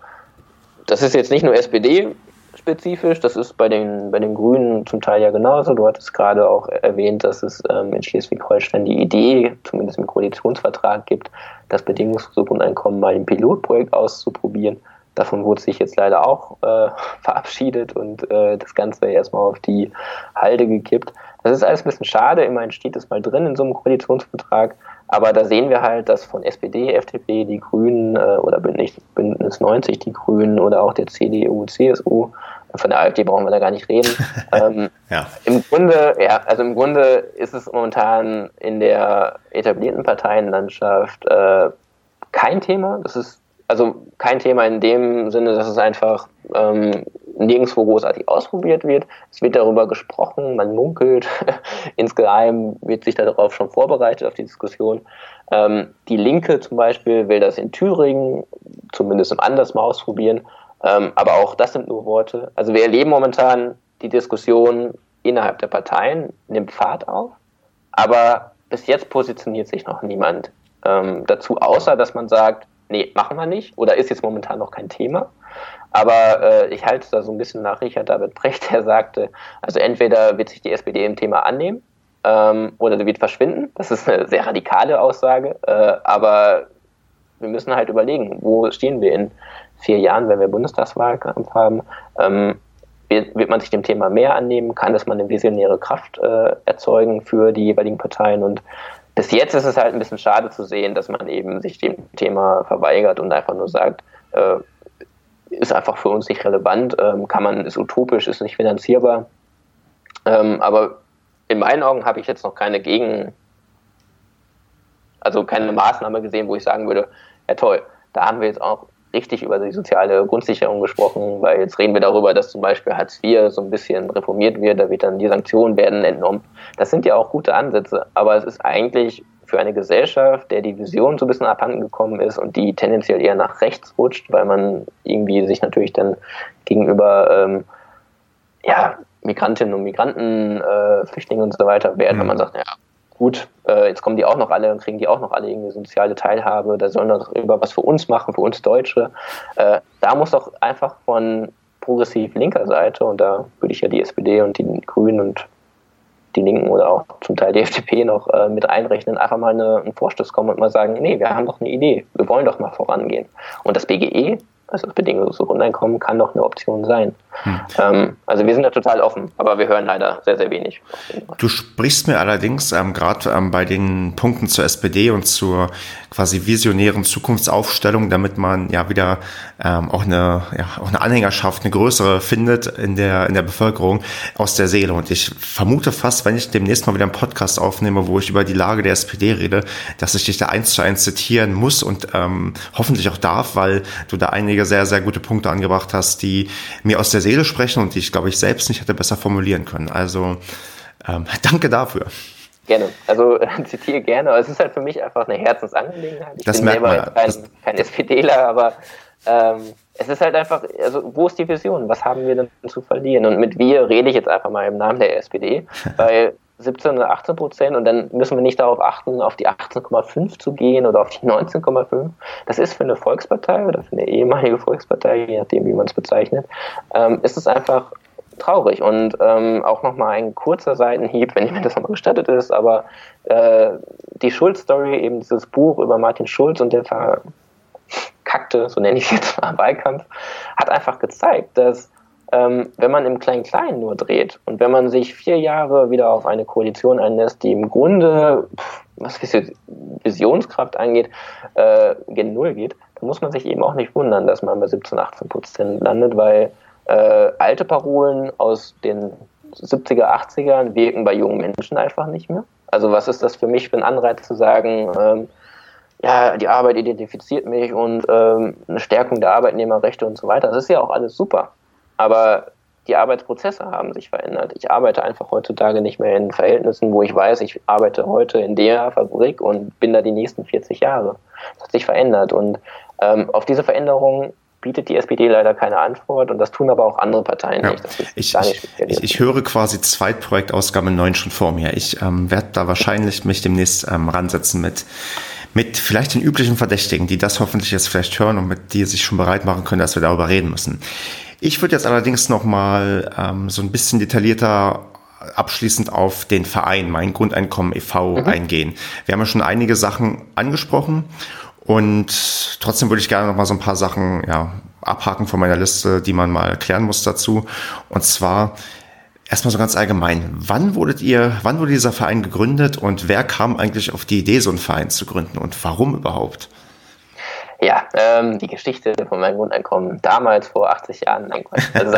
das ist jetzt nicht nur SPD spezifisch, das ist bei den, bei den Grünen zum Teil ja genauso. Du hattest gerade auch erwähnt, dass es ähm, in Schleswig-Holstein die Idee, zumindest im Koalitionsvertrag gibt, das bedingungslose Grundeinkommen mal im Pilotprojekt auszuprobieren. Davon wurde sich jetzt leider auch äh, [LAUGHS] verabschiedet und äh, das Ganze erstmal auf die Halde gekippt. Das ist alles ein bisschen schade. Immerhin steht es mal drin in so einem Koalitionsvertrag. Aber da sehen wir halt, dass von SPD, FDP, die Grünen äh, oder Bündnis, Bündnis 90, die Grünen oder auch der CDU, CSU, von der AfD brauchen wir da gar nicht reden. [LAUGHS] ähm, ja. Im Grunde, ja, also im Grunde ist es momentan in der etablierten Parteienlandschaft äh, kein Thema. Das ist also kein Thema in dem Sinne, dass es einfach ähm, nirgendwo großartig ausprobiert wird. Es wird darüber gesprochen, man munkelt. [LAUGHS] Insgeheim wird sich darauf schon vorbereitet, auf die Diskussion. Ähm, die Linke zum Beispiel will das in Thüringen zumindest im Anders mal ausprobieren. Ähm, aber auch das sind nur Worte. Also wir erleben momentan die Diskussion innerhalb der Parteien, nimmt Fahrt auf. Aber bis jetzt positioniert sich noch niemand ähm, dazu, außer dass man sagt, nee, machen wir nicht oder ist jetzt momentan noch kein Thema. Aber äh, ich halte da so ein bisschen nach Richard David Brecht, der sagte, also entweder wird sich die SPD im Thema annehmen ähm, oder sie wird verschwinden. Das ist eine sehr radikale Aussage, äh, aber wir müssen halt überlegen, wo stehen wir in vier Jahren, wenn wir Bundestagswahlkampf haben. Ähm, wird, wird, man sich dem Thema mehr annehmen? Kann es mal eine visionäre Kraft äh, erzeugen für die jeweiligen Parteien? Und bis jetzt ist es halt ein bisschen schade zu sehen, dass man eben sich dem Thema verweigert und einfach nur sagt, äh, ist einfach für uns nicht relevant, ähm, kann man, ist utopisch, ist nicht finanzierbar. Ähm, aber in meinen Augen habe ich jetzt noch keine Gegen, also keine Maßnahme gesehen, wo ich sagen würde, ja toll, da haben wir jetzt auch richtig über die soziale Grundsicherung gesprochen, weil jetzt reden wir darüber, dass zum Beispiel Hartz IV so ein bisschen reformiert wird, da wird dann die Sanktionen werden entnommen. Das sind ja auch gute Ansätze, aber es ist eigentlich für eine Gesellschaft, der die Vision so ein bisschen abhanden gekommen ist und die tendenziell eher nach rechts rutscht, weil man irgendwie sich natürlich dann gegenüber ähm, ja, Migrantinnen und Migranten, äh, Flüchtlingen und so weiter wehrt, mhm. wenn man sagt, ja, gut, äh, jetzt kommen die auch noch alle und kriegen die auch noch alle irgendwie soziale Teilhabe, da sollen doch über was für uns machen, für uns Deutsche. Äh, da muss doch einfach von progressiv linker Seite, und da würde ich ja die SPD und die Grünen und die Linken oder auch zum Teil die [LAUGHS] FDP noch äh, mit einrechnen, einfach mal eine, einen Vorstoß kommen und mal sagen, nee, wir haben doch eine Idee, wir wollen doch mal vorangehen. Und das BGE also das bedingungslose Grundeinkommen kann doch eine Option sein. Hm. Ähm, also wir sind da total offen, aber wir hören leider sehr, sehr wenig. Du sprichst mir allerdings ähm, gerade ähm, bei den Punkten zur SPD und zur quasi visionären Zukunftsaufstellung, damit man ja wieder ähm, auch, eine, ja, auch eine Anhängerschaft, eine größere findet in der, in der Bevölkerung aus der Seele. Und ich vermute fast, wenn ich demnächst mal wieder einen Podcast aufnehme, wo ich über die Lage der SPD rede, dass ich dich da eins zu eins zitieren muss und ähm, hoffentlich auch darf, weil du da einige sehr, sehr gute Punkte angebracht hast, die mir aus der Seele sprechen und die ich, glaube ich, selbst nicht hätte besser formulieren können. Also ähm, [LAUGHS] danke dafür. Gerne. Also [LAUGHS] zitiere gerne. Aber es ist halt für mich einfach eine Herzensangelegenheit. Ich das bin selber man, kein, kein SPDler, aber ähm, es ist halt einfach, also wo ist die Vision? Was haben wir denn zu verlieren? Und mit wir rede ich jetzt einfach mal im Namen der SPD, [LAUGHS] weil 17 oder 18 Prozent und dann müssen wir nicht darauf achten, auf die 18,5 zu gehen oder auf die 19,5. Das ist für eine Volkspartei oder für eine ehemalige Volkspartei, je nachdem, wie man es bezeichnet, ähm, ist es einfach traurig. Und ähm, auch nochmal ein kurzer Seitenhieb, wenn mir das nochmal gestattet ist, aber äh, die Schulz-Story, eben dieses Buch über Martin Schulz und der verkackte, so nenne ich es jetzt mal, Wahlkampf, hat einfach gezeigt, dass ähm, wenn man im Klein-Klein nur dreht und wenn man sich vier Jahre wieder auf eine Koalition einlässt, die im Grunde, was Visionskraft angeht, äh, gen Null geht, dann muss man sich eben auch nicht wundern, dass man bei 17, 18 Prozent landet, weil äh, alte Parolen aus den 70er, 80ern wirken bei jungen Menschen einfach nicht mehr. Also was ist das für mich für ein Anreiz zu sagen, ähm, ja, die Arbeit identifiziert mich und ähm, eine Stärkung der Arbeitnehmerrechte und so weiter. Das ist ja auch alles super. Aber die Arbeitsprozesse haben sich verändert. Ich arbeite einfach heutzutage nicht mehr in Verhältnissen, wo ich weiß, ich arbeite heute in der Fabrik und bin da die nächsten 40 Jahre. Das hat sich verändert und ähm, auf diese Veränderung bietet die SPD leider keine Antwort und das tun aber auch andere Parteien ja. nicht. ich, ich, ich, höre quasi Zweitprojektausgabe 9 schon vor mir. Ich ähm, werde da wahrscheinlich mich demnächst ähm, ransetzen mit mit vielleicht den üblichen Verdächtigen, die das hoffentlich jetzt vielleicht hören und mit die sich schon bereit machen können, dass wir darüber reden müssen. Ich würde jetzt allerdings noch mal ähm, so ein bisschen detaillierter abschließend auf den Verein Mein Grundeinkommen e.V. Mhm. eingehen. Wir haben ja schon einige Sachen angesprochen und trotzdem würde ich gerne noch mal so ein paar Sachen ja, abhaken von meiner Liste, die man mal klären muss dazu. Und zwar erstmal so ganz allgemein. Wann wurdet ihr, wann wurde dieser Verein gegründet und wer kam eigentlich auf die Idee, so einen Verein zu gründen und warum überhaupt? Ja, ähm, die Geschichte von meinem Grundeinkommen damals vor 80 Jahren. Also,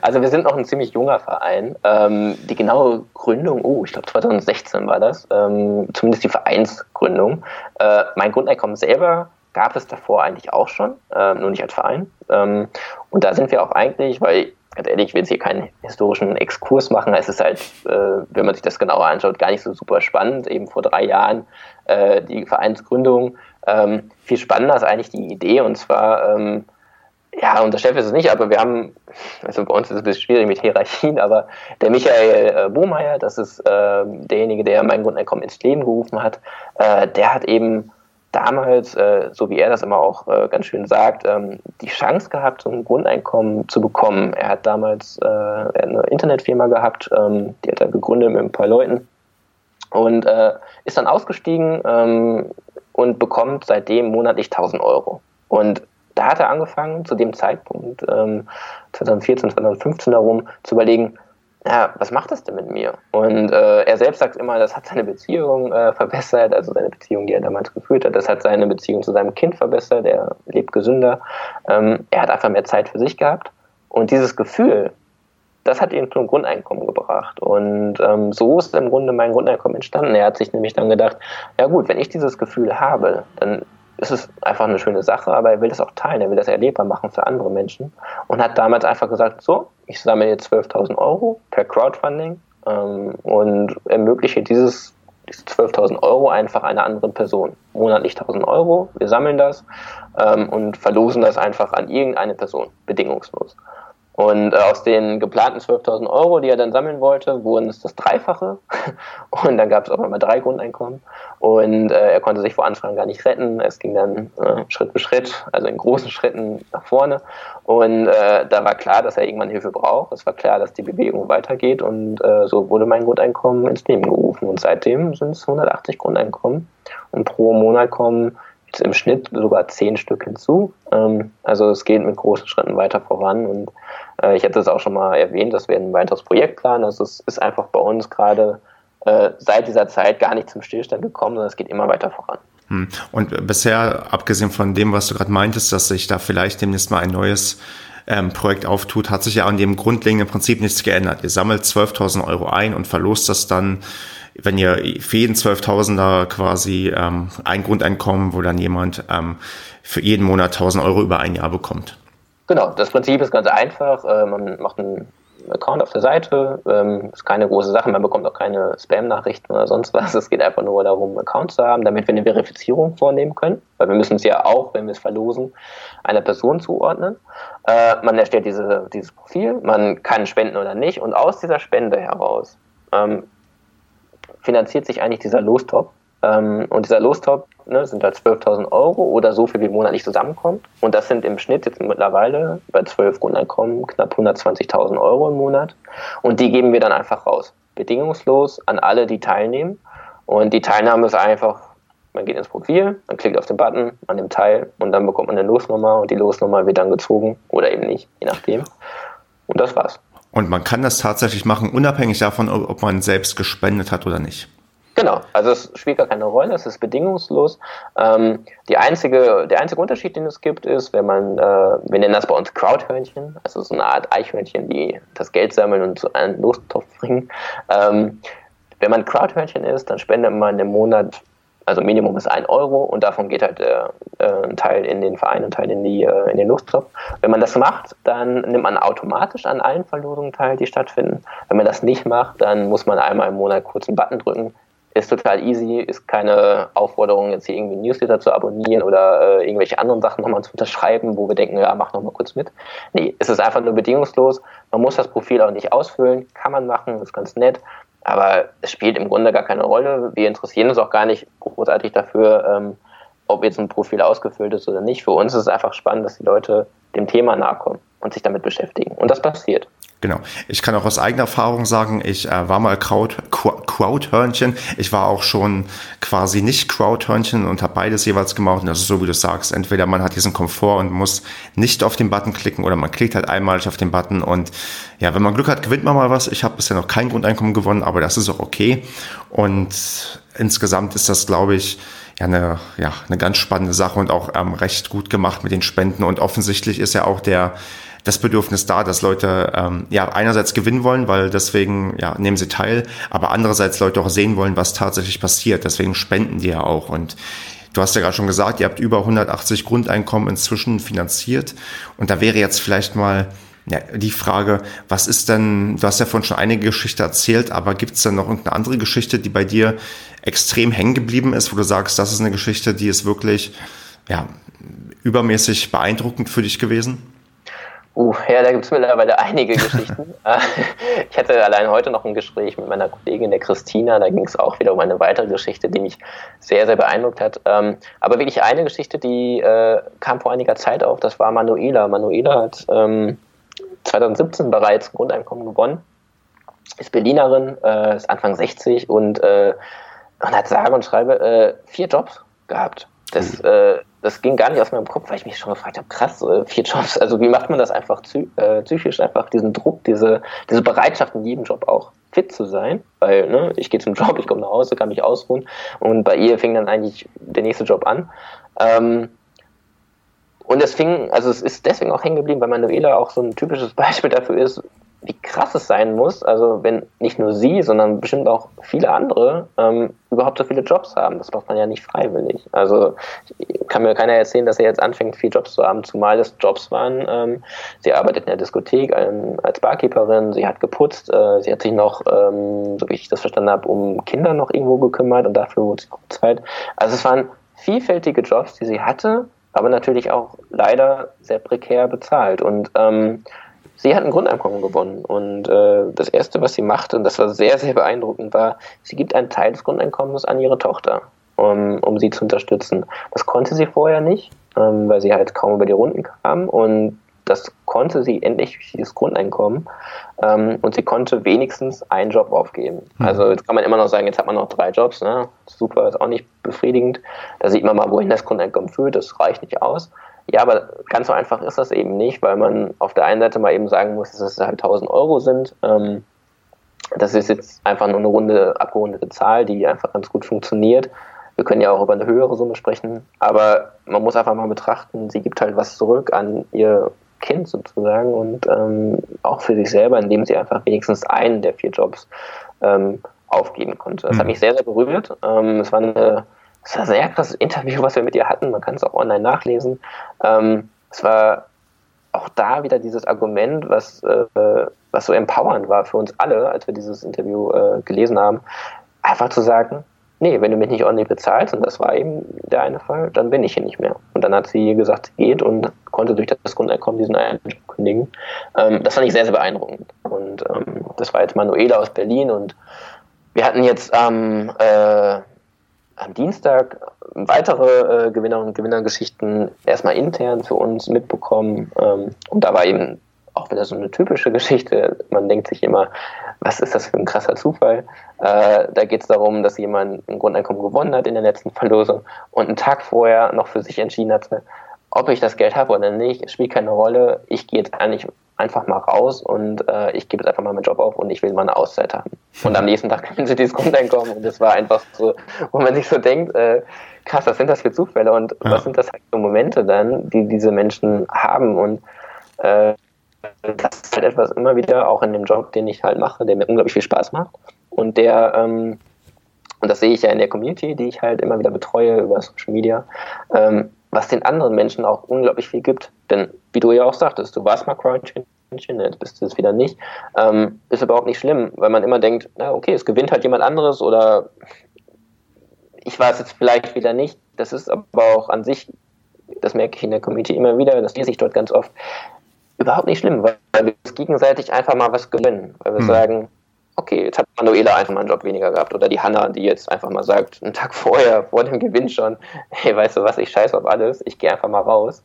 also wir sind noch ein ziemlich junger Verein. Ähm, die genaue Gründung, oh, ich glaube 2016 war das, ähm, zumindest die Vereinsgründung. Äh, mein Grundeinkommen selber gab es davor eigentlich auch schon, äh, nur nicht als Verein. Ähm, und da sind wir auch eigentlich, weil ganz ehrlich, ich will jetzt hier keinen historischen Exkurs machen. Es ist halt, äh, wenn man sich das genauer anschaut, gar nicht so super spannend. Eben vor drei Jahren äh, die Vereinsgründung ähm, viel spannender ist eigentlich die Idee und zwar, ähm, ja, unser Chef ist es nicht, aber wir haben, also bei uns ist es ein bisschen schwierig mit Hierarchien, aber der Michael äh, Bohmeier, das ist äh, derjenige, der mein Grundeinkommen ins Leben gerufen hat, äh, der hat eben damals, äh, so wie er das immer auch äh, ganz schön sagt, ähm, die Chance gehabt, so ein Grundeinkommen zu bekommen. Er hat damals äh, eine Internetfirma gehabt, ähm, die hat er gegründet mit ein paar Leuten und äh, ist dann ausgestiegen ähm, und bekommt seitdem monatlich 1000 Euro. Und da hat er angefangen, zu dem Zeitpunkt, ähm, 2014, 2015 herum, zu überlegen, ja, was macht das denn mit mir? Und äh, er selbst sagt immer, das hat seine Beziehung äh, verbessert, also seine Beziehung, die er damals geführt hat, das hat seine Beziehung zu seinem Kind verbessert, er lebt gesünder. Ähm, er hat einfach mehr Zeit für sich gehabt. Und dieses Gefühl, das hat ihn zum Grundeinkommen gebracht. Und ähm, so ist im Grunde mein Grundeinkommen entstanden. Er hat sich nämlich dann gedacht, ja gut, wenn ich dieses Gefühl habe, dann ist es einfach eine schöne Sache, aber er will das auch teilen, er will das erlebbar machen für andere Menschen und hat damals einfach gesagt, so, ich sammle jetzt 12.000 Euro per Crowdfunding ähm, und ermögliche dieses diese 12.000 Euro einfach einer anderen Person. Monatlich 1.000 Euro, wir sammeln das ähm, und verlosen das einfach an irgendeine Person, bedingungslos. Und äh, aus den geplanten 12.000 Euro, die er dann sammeln wollte, wurden es das Dreifache. [LAUGHS] Und dann gab es auch einmal drei Grundeinkommen. Und äh, er konnte sich vor Anfragen gar nicht retten. Es ging dann äh, Schritt für Schritt, also in großen Schritten nach vorne. Und äh, da war klar, dass er irgendwann Hilfe braucht. Es war klar, dass die Bewegung weitergeht. Und äh, so wurde mein Grundeinkommen ins Leben gerufen. Und seitdem sind es 180 Grundeinkommen. Und pro Monat kommen im Schnitt sogar zehn Stück hinzu. Ähm, also es geht mit großen Schritten weiter voran und äh, ich hatte es auch schon mal erwähnt, dass wir ein weiteres Projekt planen. Also es ist einfach bei uns gerade äh, seit dieser Zeit gar nicht zum Stillstand gekommen, sondern es geht immer weiter voran. Hm. Und bisher, abgesehen von dem, was du gerade meintest, dass sich da vielleicht demnächst mal ein neues ähm, Projekt auftut, hat sich ja an dem grundlegenden Prinzip nichts geändert. Ihr sammelt 12.000 Euro ein und verlost das dann wenn ihr für jeden 12.000er quasi ähm, ein Grundeinkommen, wo dann jemand ähm, für jeden Monat 1.000 Euro über ein Jahr bekommt. Genau, das Prinzip ist ganz einfach. Äh, man macht einen Account auf der Seite, ähm, ist keine große Sache, man bekommt auch keine Spam-Nachrichten oder sonst was. Es geht einfach nur darum, einen Account zu haben, damit wir eine Verifizierung vornehmen können, weil wir müssen es ja auch, wenn wir es verlosen, einer Person zuordnen. Äh, man erstellt diese, dieses Profil, man kann spenden oder nicht und aus dieser Spende heraus ähm, finanziert sich eigentlich dieser Lostop. Ähm, und dieser Lostop ne, sind halt 12.000 Euro oder so viel, wie monatlich zusammenkommt. Und das sind im Schnitt jetzt mittlerweile bei 12 Grundeinkommen knapp 120.000 Euro im Monat. Und die geben wir dann einfach raus. Bedingungslos an alle, die teilnehmen. Und die Teilnahme ist einfach, man geht ins Profil, man klickt auf den Button, an dem Teil und dann bekommt man eine Losnummer und die Losnummer wird dann gezogen oder eben nicht, je nachdem. Und das war's. Und man kann das tatsächlich machen, unabhängig davon, ob man selbst gespendet hat oder nicht. Genau, also es spielt gar keine Rolle, es ist bedingungslos. Ähm, die einzige, der einzige Unterschied, den es gibt, ist, wenn man, äh, wir nennen das bei uns Crowdhörnchen, also so eine Art Eichhörnchen, die das Geld sammeln und so einen Lostopf bringen. Ähm, wenn man Crowdhörnchen ist, dann spendet man im Monat also Minimum ist ein Euro und davon geht halt äh, äh, ein Teil in den Verein, ein Teil in, die, äh, in den Lostopf. Wenn man das macht, dann nimmt man automatisch an allen Verlosungen teil, die stattfinden. Wenn man das nicht macht, dann muss man einmal im Monat kurz einen Button drücken. Ist total easy, ist keine Aufforderung, jetzt hier irgendwie Newsletter zu abonnieren oder äh, irgendwelche anderen Sachen nochmal zu unterschreiben, wo wir denken, ja, mach nochmal kurz mit. Nee, es ist einfach nur bedingungslos. Man muss das Profil auch nicht ausfüllen, kann man machen, ist ganz nett. Aber es spielt im Grunde gar keine Rolle. Wir interessieren uns auch gar nicht großartig dafür, ähm, ob jetzt ein Profil ausgefüllt ist oder nicht. Für uns ist es einfach spannend, dass die Leute dem Thema nahe kommen und sich damit beschäftigen. Und das passiert. Genau. Ich kann auch aus eigener Erfahrung sagen, ich äh, war mal Crowd, Crowdhörnchen. Ich war auch schon quasi nicht Crowdhörnchen und habe beides jeweils gemacht. Und das ist so, wie du sagst. Entweder man hat diesen Komfort und muss nicht auf den Button klicken oder man klickt halt einmalig auf den Button. Und ja, wenn man Glück hat, gewinnt man mal was. Ich habe bisher noch kein Grundeinkommen gewonnen, aber das ist auch okay. Und insgesamt ist das, glaube ich, ja eine, ja, eine ganz spannende Sache und auch ähm, recht gut gemacht mit den Spenden. Und offensichtlich ist ja auch der das Bedürfnis da, dass Leute ähm, ja einerseits gewinnen wollen, weil deswegen ja nehmen sie teil, aber andererseits Leute auch sehen wollen, was tatsächlich passiert. Deswegen spenden die ja auch und Du hast ja gerade schon gesagt, ihr habt über 180 Grundeinkommen inzwischen finanziert. Und da wäre jetzt vielleicht mal ja, die Frage, was ist denn, du hast ja vorhin schon einige Geschichte erzählt, aber gibt es denn noch irgendeine andere Geschichte, die bei dir extrem hängen geblieben ist, wo du sagst, das ist eine Geschichte, die ist wirklich ja, übermäßig beeindruckend für dich gewesen? Uh, ja, da gibt es mittlerweile einige Geschichten. [LAUGHS] Äh, ich hatte allein heute noch ein Gespräch mit meiner Kollegin, der Christina. Da ging es auch wieder um eine weitere Geschichte, die mich sehr, sehr beeindruckt hat. Ähm, aber wirklich eine Geschichte, die äh, kam vor einiger Zeit auf, das war Manuela. Manuela hat ähm, 2017 bereits ein Grundeinkommen gewonnen, ist Berlinerin, äh, ist Anfang 60 und, und hat sage und schreibe vier Jobs gehabt. Das, mhm das ging gar nicht aus meinem Kopf, weil ich mich schon gefragt habe, krass, äh, vier Jobs, also wie macht man das einfach äh, psychisch, einfach diesen Druck, diese, diese Bereitschaft in jedem Job auch fit zu sein, weil ne, ich gehe zum [LAUGHS] Job, ich komme nach Hause, kann mich ausruhen und bei ihr fing dann eigentlich der nächste Job an. Ähm, und es fing, also es ist deswegen auch hängen geblieben, weil Manuela auch so ein typisches [LAUGHS] Beispiel dafür ist, wie krass es sein muss, also wenn nicht nur sie, sondern bestimmt auch viele andere ähm, überhaupt so viele Jobs haben. Das macht man ja nicht freiwillig. Also kann mir keiner erzählen, dass er jetzt anfängt, vier Jobs zu haben, zumal das Jobs waren. Ähm, sie arbeitet in der Diskothek ähm, als Barkeeperin, sie hat geputzt, äh, sie hat sich noch, ähm, so wie ich das verstanden habe, um Kinder noch irgendwo gekümmert und dafür wurde sie Zeit. Also es waren vielfältige Jobs, die sie hatte, aber natürlich auch leider sehr prekär bezahlt. Und ähm, sie hat ein Grundeinkommen gewonnen. Und äh, das Erste, was sie machte, und das war sehr, sehr beeindruckend, war, sie gibt einen Teil des Grundeinkommens an ihre Tochter, um, um sie zu unterstützen. Das konnte sie vorher nicht, ähm, weil sie halt kaum über die Runden kam. Und das konnte sie endlich durch dieses Grundeinkommen ähm, und sie konnte wenigstens einen Job aufgeben. Mhm. Also jetzt kann man immer noch sagen, jetzt hat man noch drei Jobs, ne? super, ist auch nicht befriedigend. Da sieht man mal, wohin das Grundeinkommen führt, das reicht nicht aus. Ja, aber ganz so einfach ist das eben nicht, weil man auf der einen Seite mal eben sagen muss, dass es halt 1000 Euro sind. Ähm, das ist jetzt einfach nur eine runde, abgerundete Zahl, die einfach ganz gut funktioniert. Wir können ja auch über eine höhere Summe sprechen, aber man muss einfach mal betrachten, sie gibt halt was zurück an ihr Kind sozusagen und ähm, auch für sich selber, indem sie einfach wenigstens einen der vier Jobs ähm, aufgeben konnte. Das mhm. hat mich sehr, sehr berührt. Ähm, es war eine es war ein sehr krasses Interview, was wir mit ihr hatten. Man kann es auch online nachlesen. Ähm, es war auch da wieder dieses Argument, was, äh, was so empowernd war für uns alle, als wir dieses Interview äh, gelesen haben, einfach zu sagen, nee, wenn du mich nicht ordentlich bezahlst, und das war eben der eine Fall, dann bin ich hier nicht mehr. Und dann hat sie gesagt, sie geht und konnte durch das Grundeinkommen diesen einen kündigen. Ähm, das fand ich sehr, sehr beeindruckend. Und ähm, das war jetzt Manuela aus Berlin und wir hatten jetzt am äh, am Dienstag weitere äh, Gewinner und Gewinnergeschichten erstmal intern für uns mitbekommen. Ähm, und da war eben auch wieder so eine typische Geschichte. Man denkt sich immer, was ist das für ein krasser Zufall? Äh, da geht es darum, dass jemand ein Grundeinkommen gewonnen hat in der letzten Verlosung und einen Tag vorher noch für sich entschieden hatte, ob ich das Geld habe oder nicht, spielt keine Rolle. Ich gehe jetzt eigentlich einfach mal raus und äh, ich gebe jetzt einfach mal meinen Job auf und ich will mal eine Auszeit haben. Und am nächsten Tag [LAUGHS] können sie dieses Grundeinkommen und das war einfach so, wo man sich so denkt, äh, krass, was sind das für Zufälle und ja. was sind das halt für Momente dann, die diese Menschen haben und äh, das ist halt etwas immer wieder, auch in dem Job, den ich halt mache, der mir unglaublich viel Spaß macht und der, ähm, und das sehe ich ja in der Community, die ich halt immer wieder betreue über Social Media, ähm, was den anderen Menschen auch unglaublich viel gibt. Denn wie du ja auch sagtest, du warst mal Crowdchain, jetzt bist du es wieder nicht, ähm, ist überhaupt nicht schlimm, weil man immer denkt, na okay, es gewinnt halt jemand anderes oder ich war es jetzt vielleicht wieder nicht. Das ist aber auch an sich, das merke ich in der Community immer wieder, das lese ich dort ganz oft, überhaupt nicht schlimm, weil wir uns gegenseitig einfach mal was gewinnen, weil wir mhm. sagen, okay, jetzt hat Manuela einfach mal einen Job weniger gehabt. Oder die Hanna, die jetzt einfach mal sagt, einen Tag [LAUGHS] vorher, vor dem Gewinn schon, hey, weißt du was, ich scheiße auf alles, ich gehe einfach mal raus.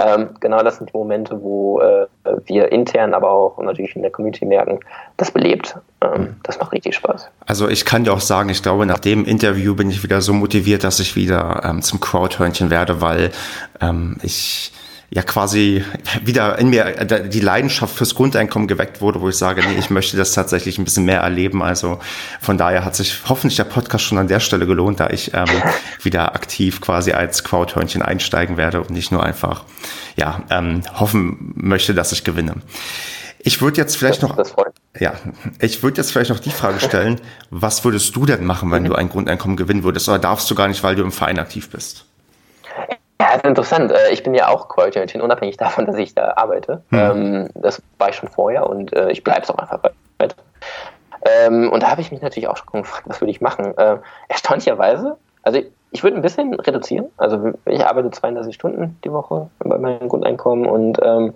Ähm, genau das sind die Momente, wo äh, wir intern, aber auch natürlich in der Community merken, das belebt. Ähm, das macht richtig Spaß. Also ich kann dir auch sagen, ich glaube, nach dem Interview bin ich wieder so motiviert, dass ich wieder ähm, zum Crowdhörnchen werde, weil ähm, ich ja quasi wieder in mir die Leidenschaft fürs Grundeinkommen geweckt wurde, wo ich sage, nee, ich möchte das tatsächlich ein bisschen mehr erleben. Also von daher hat sich hoffentlich der Podcast schon an der Stelle gelohnt, da ich ähm, wieder aktiv quasi als Crowdhörnchen einsteigen werde und nicht nur einfach ja ähm, hoffen möchte, dass ich gewinne. Ich würde jetzt vielleicht noch, ja, ich würde jetzt vielleicht noch die Frage stellen, was würdest du denn machen, wenn du ein Grundeinkommen gewinnen würdest? Oder darfst du gar nicht, weil du im Verein aktiv bist? Ja, ist interessant. Äh, ich bin ja auch Manager, unabhängig davon, dass ich da arbeite. Hm. Das war ich schon vorher und äh, ich bleibe es auch einfach weiter. Ähm, und da habe ich mich natürlich auch schon gefragt, was würde ich machen? Äh, erstaunlicherweise, also ich würde ein bisschen reduzieren. Also ich arbeite 32 Stunden die Woche bei meinem Grundeinkommen und ähm,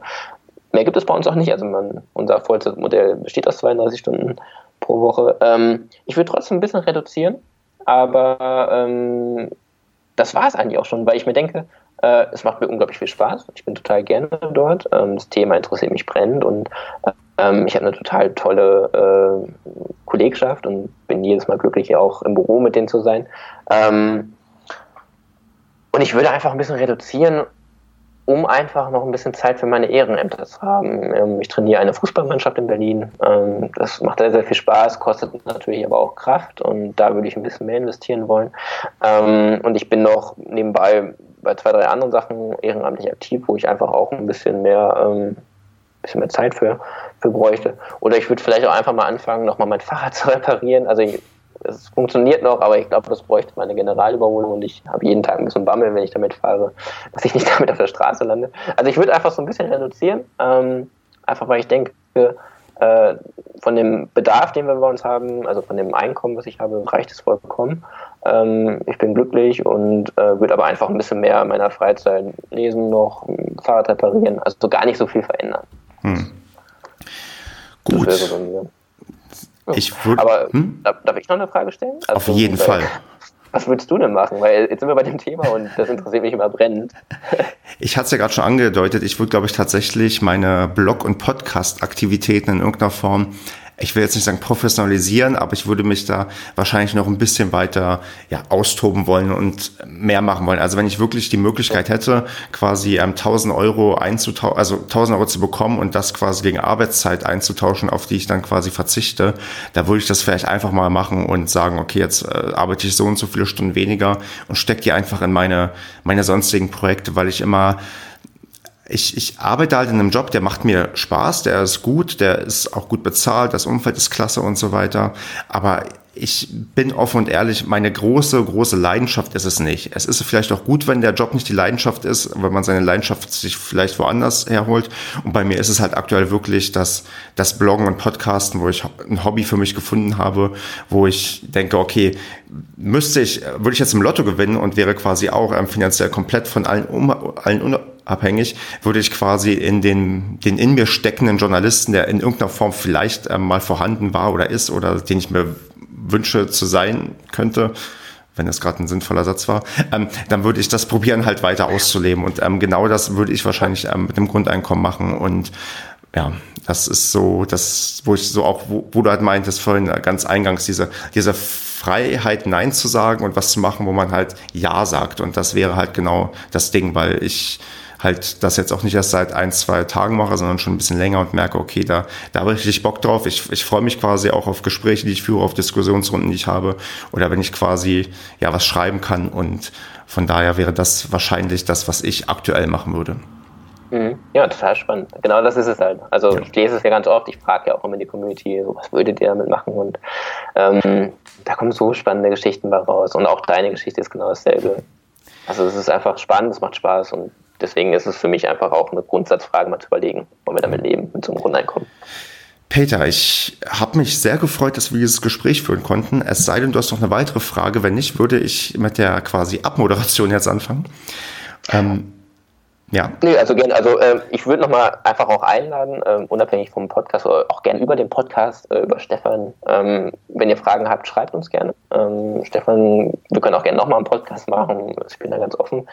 mehr gibt es bei uns auch nicht. Also man, unser Vollzeitmodell besteht aus 32 Stunden pro Woche. Ähm, ich würde trotzdem ein bisschen reduzieren, aber ähm, das war es eigentlich auch schon, weil ich mir denke, äh, es macht mir unglaublich viel Spaß. Ich bin total gerne dort. Ähm, das Thema interessiert mich brennend und ähm, ich habe eine total tolle äh, Kollegschaft und bin jedes Mal glücklich, auch im Büro mit denen zu sein. Ähm, und ich würde einfach ein bisschen reduzieren um einfach noch ein bisschen Zeit für meine Ehrenämter zu haben. Ähm, ich trainiere eine Fußballmannschaft in Berlin. Ähm, das macht sehr, sehr viel Spaß, kostet natürlich aber auch Kraft und da würde ich ein bisschen mehr investieren wollen. Ähm, und ich bin noch nebenbei bei zwei, drei anderen Sachen ehrenamtlich aktiv, wo ich einfach auch ein bisschen mehr bisschen mehr Zeit für, für bräuchte. Oder ich würde vielleicht auch einfach mal anfangen, nochmal mein [LAUGHS] Fahrrad zu reparieren. Also ich, es funktioniert noch, aber ich glaube, das bräuchte meine Generalüberholung und ich habe jeden Tag ein bisschen Bammel, wenn ich damit fahre, dass ich nicht [LAUGHS] damit auf der Straße lande. Also ich würde einfach so ein bisschen reduzieren, ähm, einfach weil ich denke, äh, von dem Bedarf, den wir bei uns haben, also von dem Einkommen, was ich habe, reicht es vollkommen. Ähm, ich bin glücklich und äh, würde aber einfach ein bisschen mehr in meiner Freizeit lesen noch, Fahrrad reparieren, also gar nicht so viel verändern. Hm. Gut. Ich würd, aber hm? darf, ich noch eine Frage stellen? Also, Auf jeden Fall. Was würdest du denn machen? Weil jetzt sind wir bei dem Thema und das interessiert mich immer brennend. [LAUGHS] Ich hatte es ja gerade schon angedeutet, ich würde, glaube ich, tatsächlich meine Blog- und Podcast-Aktivitäten in irgendeiner Form ich will jetzt nicht sagen professionalisieren, aber ich würde mich da wahrscheinlich noch ein bisschen weiter ja, austoben wollen und mehr machen wollen. Also wenn ich wirklich die Möglichkeit hätte, quasi ähm, 1000 Euro einzutauschen, also 1000 Euro zu bekommen und das quasi gegen Arbeitszeit einzutauschen, auf die ich dann quasi verzichte, da würde ich das vielleicht einfach mal machen und sagen, okay, jetzt äh, arbeite ich so und so viele Stunden weniger und stecke die einfach in meine, meine sonstigen Projekte, weil ich immer ich, ich arbeite halt in einem Job, der macht mir Spaß, der ist gut, der ist auch gut bezahlt, das Umfeld ist klasse und so weiter. Aber ich bin offen und ehrlich, meine große, große Leidenschaft ist es nicht. Es ist vielleicht auch gut, wenn der Job nicht die Leidenschaft ist, wenn man seine Leidenschaft sich vielleicht woanders herholt. Und bei mir ist es halt aktuell wirklich das, das Bloggen und Podcasten, wo ich ein Hobby für mich gefunden habe, wo ich denke, okay, müsste ich, würde ich jetzt im Lotto gewinnen und wäre quasi auch ähm, finanziell komplett von allen, um, allen abhängig, würde ich quasi in den, den in mir steckenden Journalisten, der in irgendeiner Form vielleicht ähm, mal vorhanden war oder ist oder den ich mir wünsche zu sein könnte, wenn das gerade ein sinnvoller Satz war, ähm, dann würde ich das probieren, halt weiter auszuleben. Und ähm, genau das würde ich wahrscheinlich ähm, mit dem Grundeinkommen machen. Und ja, das ist so, das, wo ich so auch, wo, wo du halt meintest vorhin ganz eingangs, diese, diese Freiheit, Nein zu sagen und was zu machen, wo man halt Ja sagt. Und das wäre halt genau das Ding, weil ich halt das jetzt auch nicht erst seit ein, zwei Tagen mache, sondern schon ein bisschen länger und merke, okay, da, da habe ich richtig Bock drauf. Ich, ich freue mich quasi auch auf Gespräche, die ich führe, auf Diskussionsrunden, die ich habe oder wenn ich quasi ja was schreiben kann und von daher wäre das wahrscheinlich das, was ich aktuell machen würde. Mhm. Ja, total spannend. Genau das ist es halt. Also ja. ich lese es ja ganz oft, ich frage ja auch immer die Community, so, was würdet ihr damit machen? Und ähm, da kommen so spannende Geschichten bei raus. Und auch deine Geschichte ist genau dasselbe. Also es ist einfach spannend, es macht Spaß und deswegen ist es für mich einfach auch eine Grundsatzfrage, mal zu überlegen, wollen wir damit leben, mit so einem Grundeinkommen. Peter, ich habe mich sehr gefreut, dass wir dieses Gespräch führen konnten. Es sei denn, du hast noch eine weitere Frage. Wenn nicht, würde ich mit der quasi Abmoderation jetzt anfangen. Ähm, ja. Nee, also gerne. Also äh, ich würde nochmal einfach auch einladen, äh, unabhängig vom Podcast oder auch gerne über den Podcast, äh, über Stefan. Ähm, wenn ihr Fragen habt, schreibt uns gerne. Ähm, Stefan, wir können auch gerne nochmal einen Podcast machen. Ich bin da ganz offen.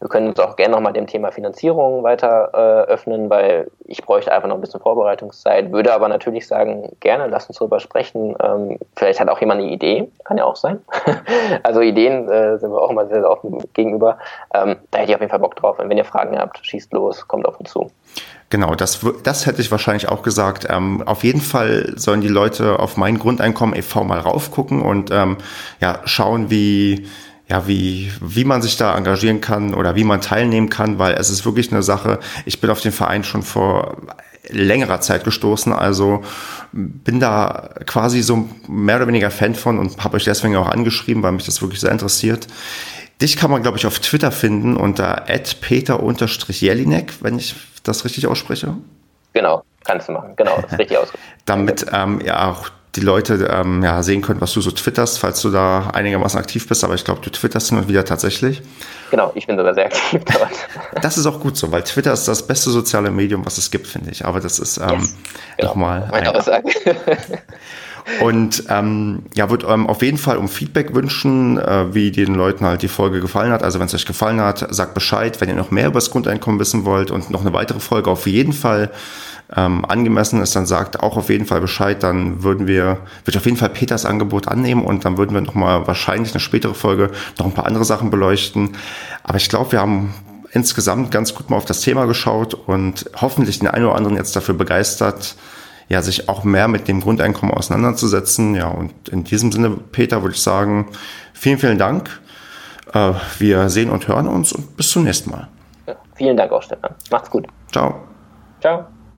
Wir können uns auch gerne nochmal dem Thema Finanzierung weiter äh, öffnen, weil ich bräuchte einfach noch ein bisschen Vorbereitungszeit. Würde aber natürlich sagen, gerne, lass uns darüber sprechen. Ähm, vielleicht hat auch jemand eine Idee, kann ja auch sein. [LAUGHS] also Ideen äh, sind wir auch immer sehr, sehr offen gegenüber. Ähm, da hätte ich auf jeden Fall Bock drauf. Und wenn ihr Fragen habt, schießt los, kommt auf uns zu. Genau, das, das hätte ich wahrscheinlich auch gesagt. Ähm, auf jeden Fall sollen die Leute auf mein Grundeinkommen e.V. mal raufgucken und ähm, ja, schauen, wie ja, wie, wie man sich da engagieren kann oder wie man teilnehmen kann, weil es ist wirklich eine Sache. Ich bin auf den Verein schon vor längerer Zeit gestoßen, also bin da quasi so mehr oder weniger Fan von und habe euch deswegen auch angeschrieben, weil mich das wirklich sehr interessiert. Dich kann man, glaube ich, auf Twitter finden unter peter-jelinek, wenn ich das richtig ausspreche. Genau, kannst du machen. Genau, das ist richtig [LAUGHS] ausgesprochen. Damit ähm, ja auch die Leute ähm, ja, sehen können, was du so twitterst, falls du da einigermaßen aktiv bist. Aber ich glaube, du twitterst hin und wieder tatsächlich. Genau, ich bin sogar sehr aktiv [LAUGHS] dort. Das ist auch gut so, weil Twitter ist das beste soziale Medium, was es gibt, finde ich. Aber das ist ähm, yes. genau. nochmal. Meine Aussage. [LAUGHS] Und ähm, ja, würde ähm, auf jeden Fall um Feedback wünschen, äh, wie den Leuten halt die Folge gefallen hat. Also wenn es euch gefallen hat, sagt Bescheid. Wenn ihr noch mehr über das Grundeinkommen wissen wollt und noch eine weitere Folge auf jeden Fall ähm, angemessen ist, dann sagt auch auf jeden Fall Bescheid. Dann würden wir, würde ich auf jeden Fall Peters Angebot annehmen und dann würden wir nochmal wahrscheinlich eine spätere Folge noch ein paar andere Sachen beleuchten. Aber ich glaube, wir haben insgesamt ganz gut mal auf das Thema geschaut und hoffentlich den einen oder anderen jetzt dafür begeistert, ja, sich auch mehr mit dem Grundeinkommen auseinanderzusetzen. Ja, und in diesem Sinne, Peter, würde ich sagen, vielen, vielen Dank. Äh, wir sehen und hören uns und bis zum nächsten Mal. Ja, vielen Dank auch, Stefan. Macht's gut. Ciao. Ciao.